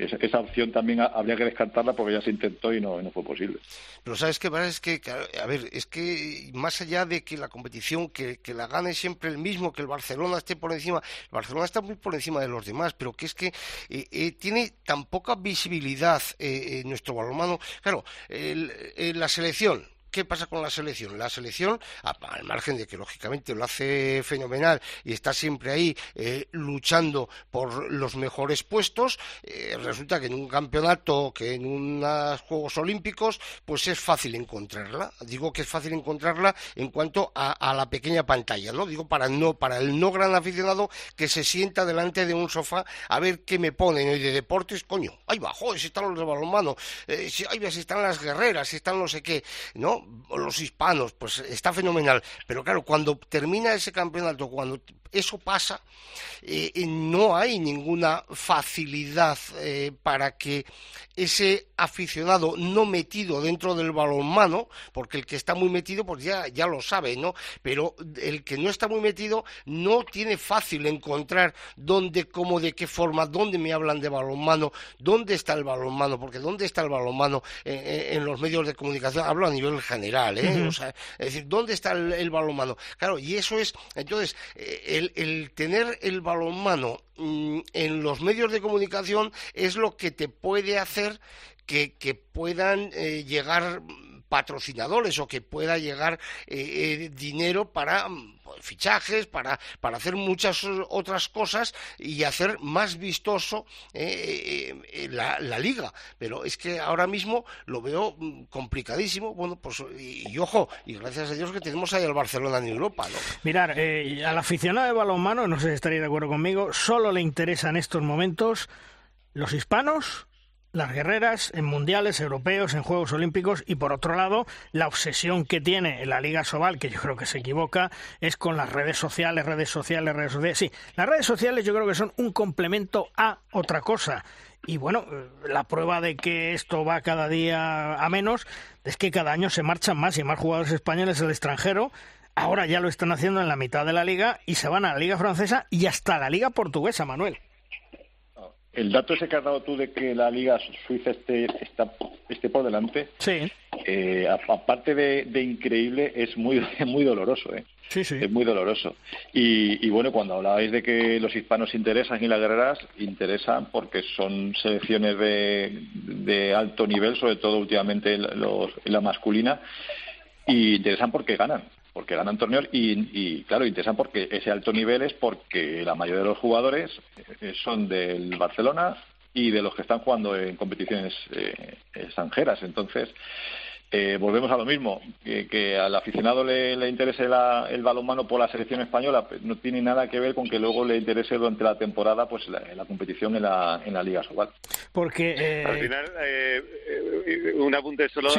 esa, esa opción también habría que descartarla porque ya se intentó y no, y no fue posible. Pero sabes qué es que a ver es que más allá de que la competición que, que la gane siempre el mismo, que el Barcelona esté por encima. El Barcelona está muy por encima de los demás, pero que es que eh, eh, tiene tan poca visibilidad eh, nuestro balonmano. Claro, el, la selección, ¿Qué pasa con la selección? La selección, al margen de que lógicamente lo hace fenomenal y está siempre ahí eh, luchando por los mejores puestos, eh, resulta que en un campeonato, que en unos Juegos Olímpicos, pues es fácil encontrarla. Digo que es fácil encontrarla en cuanto a, a la pequeña pantalla, ¿no? Digo para no para el no gran aficionado que se sienta delante de un sofá a ver qué me ponen y de deportes, coño, ahí bajo, si están los de balonmano, eh, si, ahí si están las guerreras, si están no sé qué, ¿no? Los hispanos, pues está fenomenal. Pero claro, cuando termina ese campeonato, cuando eso pasa, eh, no hay ninguna facilidad eh, para que ese aficionado no metido dentro del balonmano, porque el que está muy metido, pues ya, ya lo sabe, ¿no? Pero el que no está muy metido no tiene fácil encontrar dónde, cómo, de qué forma, dónde me hablan de balonmano, dónde está el balonmano, porque dónde está el balonmano eh, en los medios de comunicación, hablo a nivel general, ¿eh? Uh -huh. o sea, es decir, ¿dónde está el, el balonmano? Claro, y eso es, entonces, el, el tener el balonmano mmm, en los medios de comunicación es lo que te puede hacer que, puedan eh, llegar patrocinadores o que pueda llegar eh, eh, dinero para fichajes, para, para hacer muchas otras cosas y hacer más vistoso eh, eh, la, la, liga. Pero es que ahora mismo lo veo complicadísimo. Bueno, pues y, y, ojo, y gracias a Dios que tenemos ahí al Barcelona en Europa. ¿no? Mirar, al aficionado de balonmano, no sé si estaréis de acuerdo conmigo, solo le interesan estos momentos los hispanos las guerreras en mundiales, europeos, en Juegos Olímpicos y por otro lado, la obsesión que tiene la Liga Sobal, que yo creo que se equivoca, es con las redes sociales, redes sociales, redes sociales. Sí, las redes sociales yo creo que son un complemento a otra cosa. Y bueno, la prueba de que esto va cada día a menos es que cada año se marchan más y más jugadores españoles al extranjero. Ahora ya lo están haciendo en la mitad de la liga y se van a la liga francesa y hasta la liga portuguesa, Manuel. El dato ese que has dado tú de que la liga suiza esté, está, esté por delante, sí. Eh, aparte de, increíble, es muy, muy doloroso. ¿eh? Sí, sí. Es muy doloroso. Y, bueno, cuando hablabais de que los hispanos interesan y las guerreras, interesan porque son selecciones de, de alto nivel, sobre todo últimamente los, la masculina, y interesan porque ganan porque ganan torneos y, claro, interesan porque ese alto nivel es porque la mayoría de los jugadores eh, son del Barcelona y de los que están jugando en competiciones eh, extranjeras. Entonces, eh, volvemos a lo mismo, que, al aficionado le, interese el balonmano por la selección española pues no tiene nada que ver con que luego le interese durante la temporada pues la, competición en la, en la Liga Sobal. Porque eh, al final un apunte solo,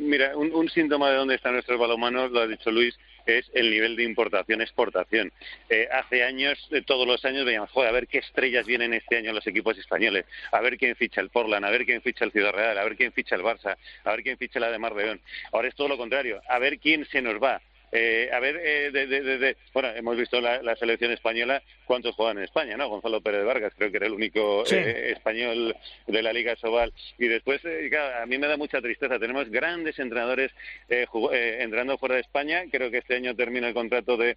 mira, un, un, síntoma de dónde están nuestros balonmanos, lo ha dicho Luis, es el nivel de importación-exportación. Eh, hace años, eh, todos los años veíamos, joder, a ver qué estrellas vienen este año los equipos españoles, a ver quién ficha el Portland, a ver quién ficha el Ciudad Real, a ver quién ficha el Barça, a ver quién ficha la de Mar León. Ahora es todo lo contrario, a ver quién se nos va. Eh, a ver, eh, de, bueno, hemos visto la, selección española, ¿cuántos juegan en España? no Gonzalo Pérez Vargas, creo que era el único eh, español de la Liga Sobal. Y después, a mí me da mucha tristeza. Tenemos grandes entrenadores entrando fuera de España. Creo que este año termina el contrato de,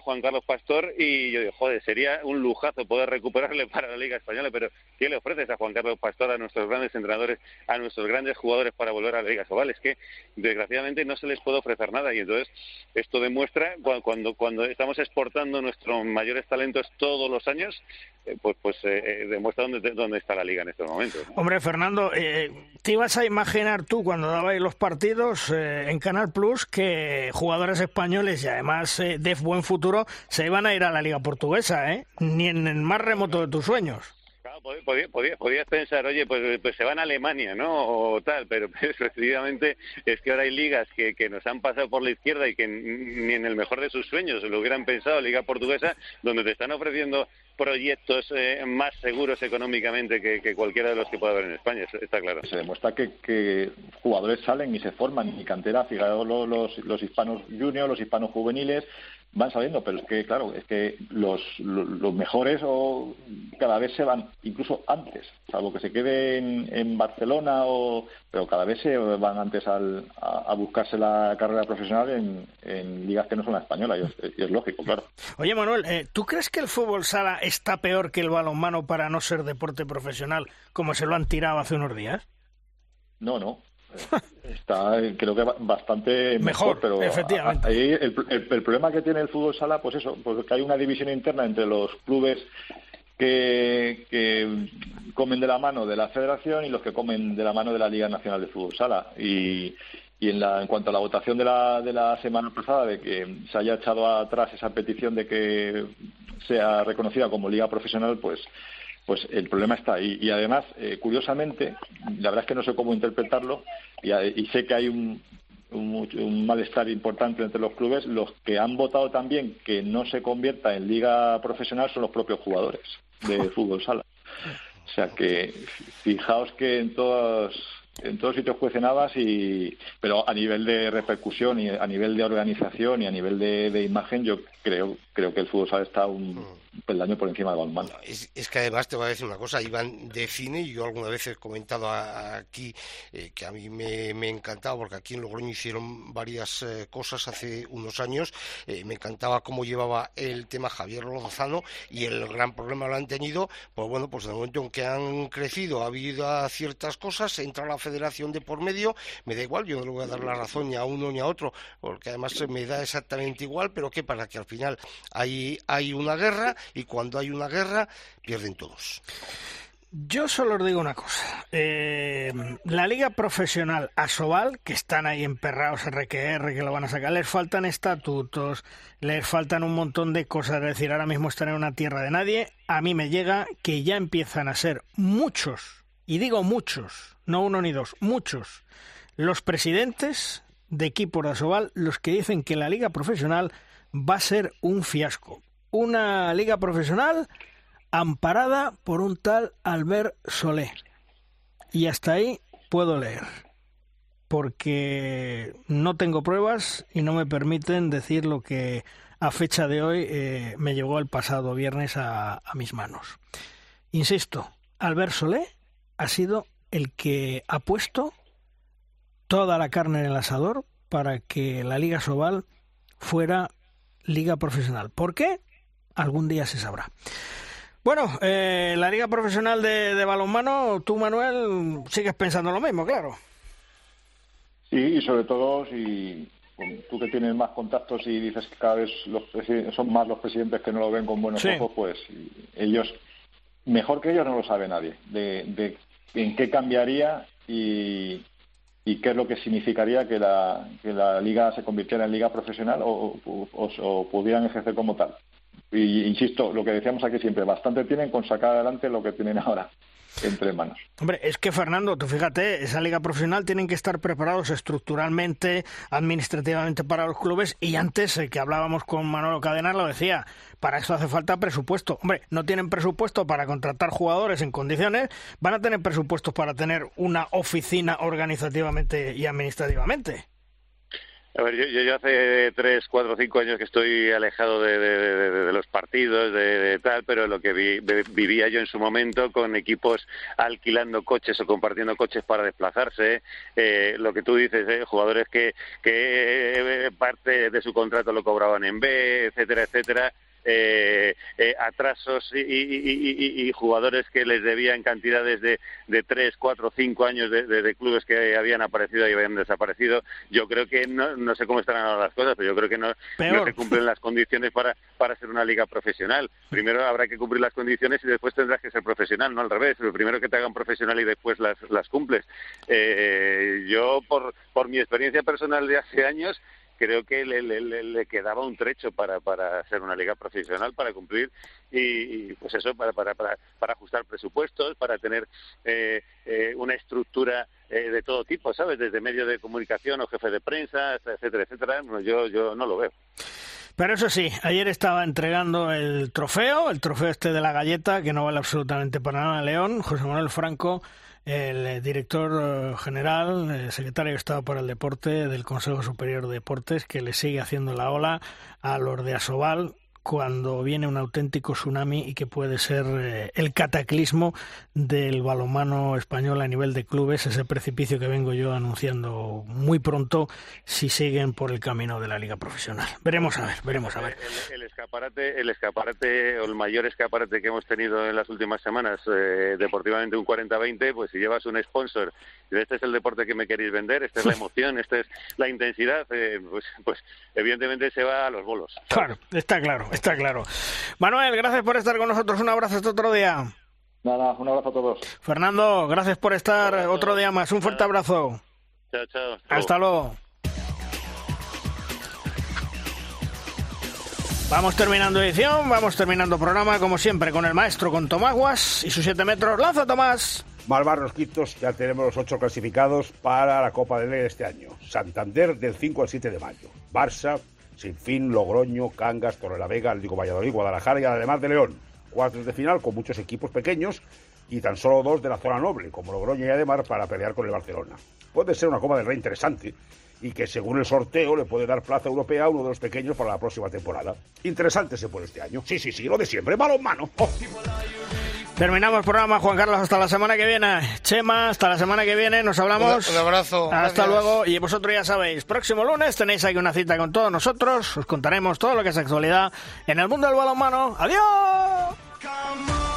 Juan Carlos Pastor. Y yo digo, joder, sería un lujazo poder recuperarle para la Liga Española. Pero, ¿qué le ofreces a Juan Carlos Pastor, a nuestros grandes entrenadores, a nuestros grandes jugadores para volver a la Liga Sobal? Es que, desgraciadamente, no se les puede ofrecer nada. Y entonces, esto demuestra cuando, cuando estamos exportando nuestros mayores talentos todos los años, eh, pues, pues eh, eh, demuestra dónde, dónde está la liga en estos momentos. Hombre, Fernando, ¿te ibas a imaginar tú cuando dabais los partidos en Canal Plus que jugadores españoles y además de buen futuro se iban a ir a la liga portuguesa, ¿eh? Ni en el más remoto de tus sueños podías pensar, oye, pues, pues, se van a Alemania, ¿no? O tal, pero efectivamente es que ahora hay ligas que, que nos han pasado por la izquierda y que ni en el mejor de sus sueños lo hubieran pensado, Liga Portuguesa, donde te están ofreciendo proyectos eh, más seguros económicamente que, cualquiera de los que pueda haber en España, está claro. Se demuestra que, jugadores salen y se forman y cantera, fijaros los, los hispanos juniors, los hispanos juveniles, van saliendo, pero es que, claro, es que los, los, mejores o cada vez se van, incluso antes, salvo que se queden en, Barcelona, o, pero cada vez se van antes al, a, buscarse la carrera profesional en, en, ligas que no son la española, y es, lógico, claro. Oye, Manuel, eh, ¿tú crees que el fútbol sala está peor que el balonmano para no ser deporte profesional, como se lo han tirado hace unos días? No, no, está creo que bastante mejor, pero efectivamente. Ahí el, problema que tiene el fútbol sala pues eso porque pues hay una división interna entre los clubes que, comen de la mano de la federación y los que comen de la mano de la liga nacional de fútbol sala y y en, la, en cuanto a la votación de la, de la semana pasada, de que se haya echado atrás esa petición de que sea reconocida como liga profesional, pues pues el problema está ahí. Y además, eh, curiosamente, la verdad es que no sé cómo interpretarlo y, sé que hay un, un, malestar importante entre los clubes. Los que han votado también que no se convierta en liga profesional son los propios jugadores de fútbol sala. O sea que fijaos que en todos en todos sitios cuecen y pero a nivel de repercusión y a nivel de organización y a nivel de, de imagen yo creo creo que el fútbol sala está un, mm. peldaño por encima de balonmano. Es, es, que además te voy a decir una cosa, iban de cine yo alguna vez he comentado aquí eh, que a mí me, me, encantaba porque aquí en Logroño hicieron varias eh, cosas hace unos años, eh, me encantaba cómo llevaba el tema Javier Lozano y el gran problema lo han tenido, pues bueno, pues de momento en que han crecido, ha habido ciertas cosas, entra la de por medio, me da igual, yo no le voy a dar la razón ni a uno ni a otro, porque además me da exactamente igual, pero que para que al final hay, hay una guerra y cuando hay una guerra pierden todos. Yo solo os digo una cosa. Eh, la liga profesional Asobal, que están ahí emperrados RQR, que lo van a sacar, les faltan estatutos, les faltan un montón de cosas. Es decir, ahora mismo están en una tierra de nadie. A mí me llega que ya empiezan a ser muchos y digo muchos, no uno ni dos, muchos, los presidentes de equipos de Asobal los que dicen que la liga profesional va a ser un fiasco. Una liga profesional amparada por un tal Albert Solé. Y hasta ahí puedo leer, porque no tengo pruebas y no me permiten decir lo que a fecha de hoy eh, me llegó el pasado viernes a, a mis manos. Insisto, Albert Solé ha sido el que ha puesto toda la carne en el asador para que la Liga Sobal fuera liga profesional. ¿Por qué? Algún día se sabrá. Bueno, eh, la liga profesional de, balonmano, tú Manuel, sigues pensando lo mismo, claro. Sí, y sobre todo si tú que tienes más contactos y dices que cada vez los son más los presidentes que no lo ven con buenos ojos, pues ellos, mejor que ellos no lo sabe nadie, de, de en qué cambiaría y, y qué es lo que significaría que la, que la liga se convirtiera en liga profesional o, pudieran ejercer como tal. Y insisto, lo que decíamos aquí siempre, bastante tienen con sacar adelante lo que tienen ahora Hombre, es que Fernando, tú fíjate, esa liga profesional tienen que estar preparados estructuralmente, administrativamente para los clubes y antes eh, que hablábamos con Manolo Cadena lo decía, para eso hace falta presupuesto. Hombre, no tienen presupuesto para contratar jugadores en condiciones, van a tener presupuestos para tener una oficina organizativamente y administrativamente. A ver, yo, yo, hace tres, cuatro, cinco años que estoy alejado de, los partidos, de, tal, pero lo que vivía yo en su momento con equipos alquilando coches o compartiendo coches para desplazarse, eh, lo que tú dices, eh, jugadores que, que eh, parte de su contrato lo cobraban en B, etcétera, etcétera eh, eh, atrasos y, jugadores que les debían cantidades de, de 3, 4, 5 años de, clubes que habían aparecido y habían desaparecido. Yo creo que no, no sé cómo estarán ahora las cosas, pero yo creo que no, no se cumplen las condiciones para, para ser una liga profesional. Primero habrá que cumplir las condiciones y después tendrás que ser profesional, no al revés. Primero que te hagan profesional y después las, las cumples. Eh, yo, por, por mi experiencia personal de hace años, creo que le, quedaba un trecho para, para ser una liga profesional, para cumplir y, pues eso, para, para, para, para, ajustar presupuestos, para tener eh, eh, una estructura eh, de todo tipo, ¿sabes? Desde medio de comunicación o jefe de prensa, etcétera, etcétera. yo, yo no lo veo. Pero eso sí, ayer estaba entregando el trofeo, el trofeo este de la galleta, que no vale absolutamente para nada León, José Manuel Franco, el eh, director eh, general, el secretario de Estado para el Deporte del Consejo Superior de Deportes, que le sigue haciendo la ola a los de Asobal, cuando viene un auténtico tsunami y que puede ser eh, el cataclismo del balonmano español a nivel de clubes, ese precipicio que vengo yo anunciando muy pronto si siguen por el camino de la liga profesional. Veremos a ver, veremos a ver. El, escaparate, el escaparate o el mayor escaparate que hemos tenido en las últimas semanas, eh, deportivamente un 40-20, pues si llevas un sponsor y este es el deporte que me queréis vender, esta es la emoción, esta es la intensidad, eh, pues, pues evidentemente se va a los bolos. Claro, está claro está claro. Manuel, gracias por estar con nosotros. Un abrazo hasta otro día. Nada, un abrazo a todos. Fernando, gracias por estar otro día más. Un fuerte abrazo. Chao, chao. Hasta luego. Vamos terminando edición, vamos terminando programa como siempre con el maestro con Tomaguas y sus 7 metros. ¡Lanza, Tomás! Malvar Rosquitos, ya tenemos los ocho clasificados para la Copa del Rey este año. Santander del 5 al 7 de mayo. Barça, fin, Logroño, Cangas, Torrelavega, Digo Valladolid, Guadalajara y además de León. Cuartos de final con muchos equipos pequeños y tan solo dos de la zona noble, como Logroño y Ademar, para pelear con el Barcelona. Puede ser una Copa del Rey interesante y que según el sorteo le puede dar plaza europea a uno de los pequeños para la próxima temporada. Interesante se puede este año. Sí, sí, sí, lo de siempre, mano en mano. Terminamos el programa, Juan Carlos, hasta la semana que viene. Chema, hasta la semana que viene, nos hablamos. Un, abrazo. Hasta luego. Y vosotros ya sabéis, próximo lunes tenéis aquí una cita con todos nosotros. Os contaremos todo lo que es actualidad en el mundo del balonmano. ¡Adiós!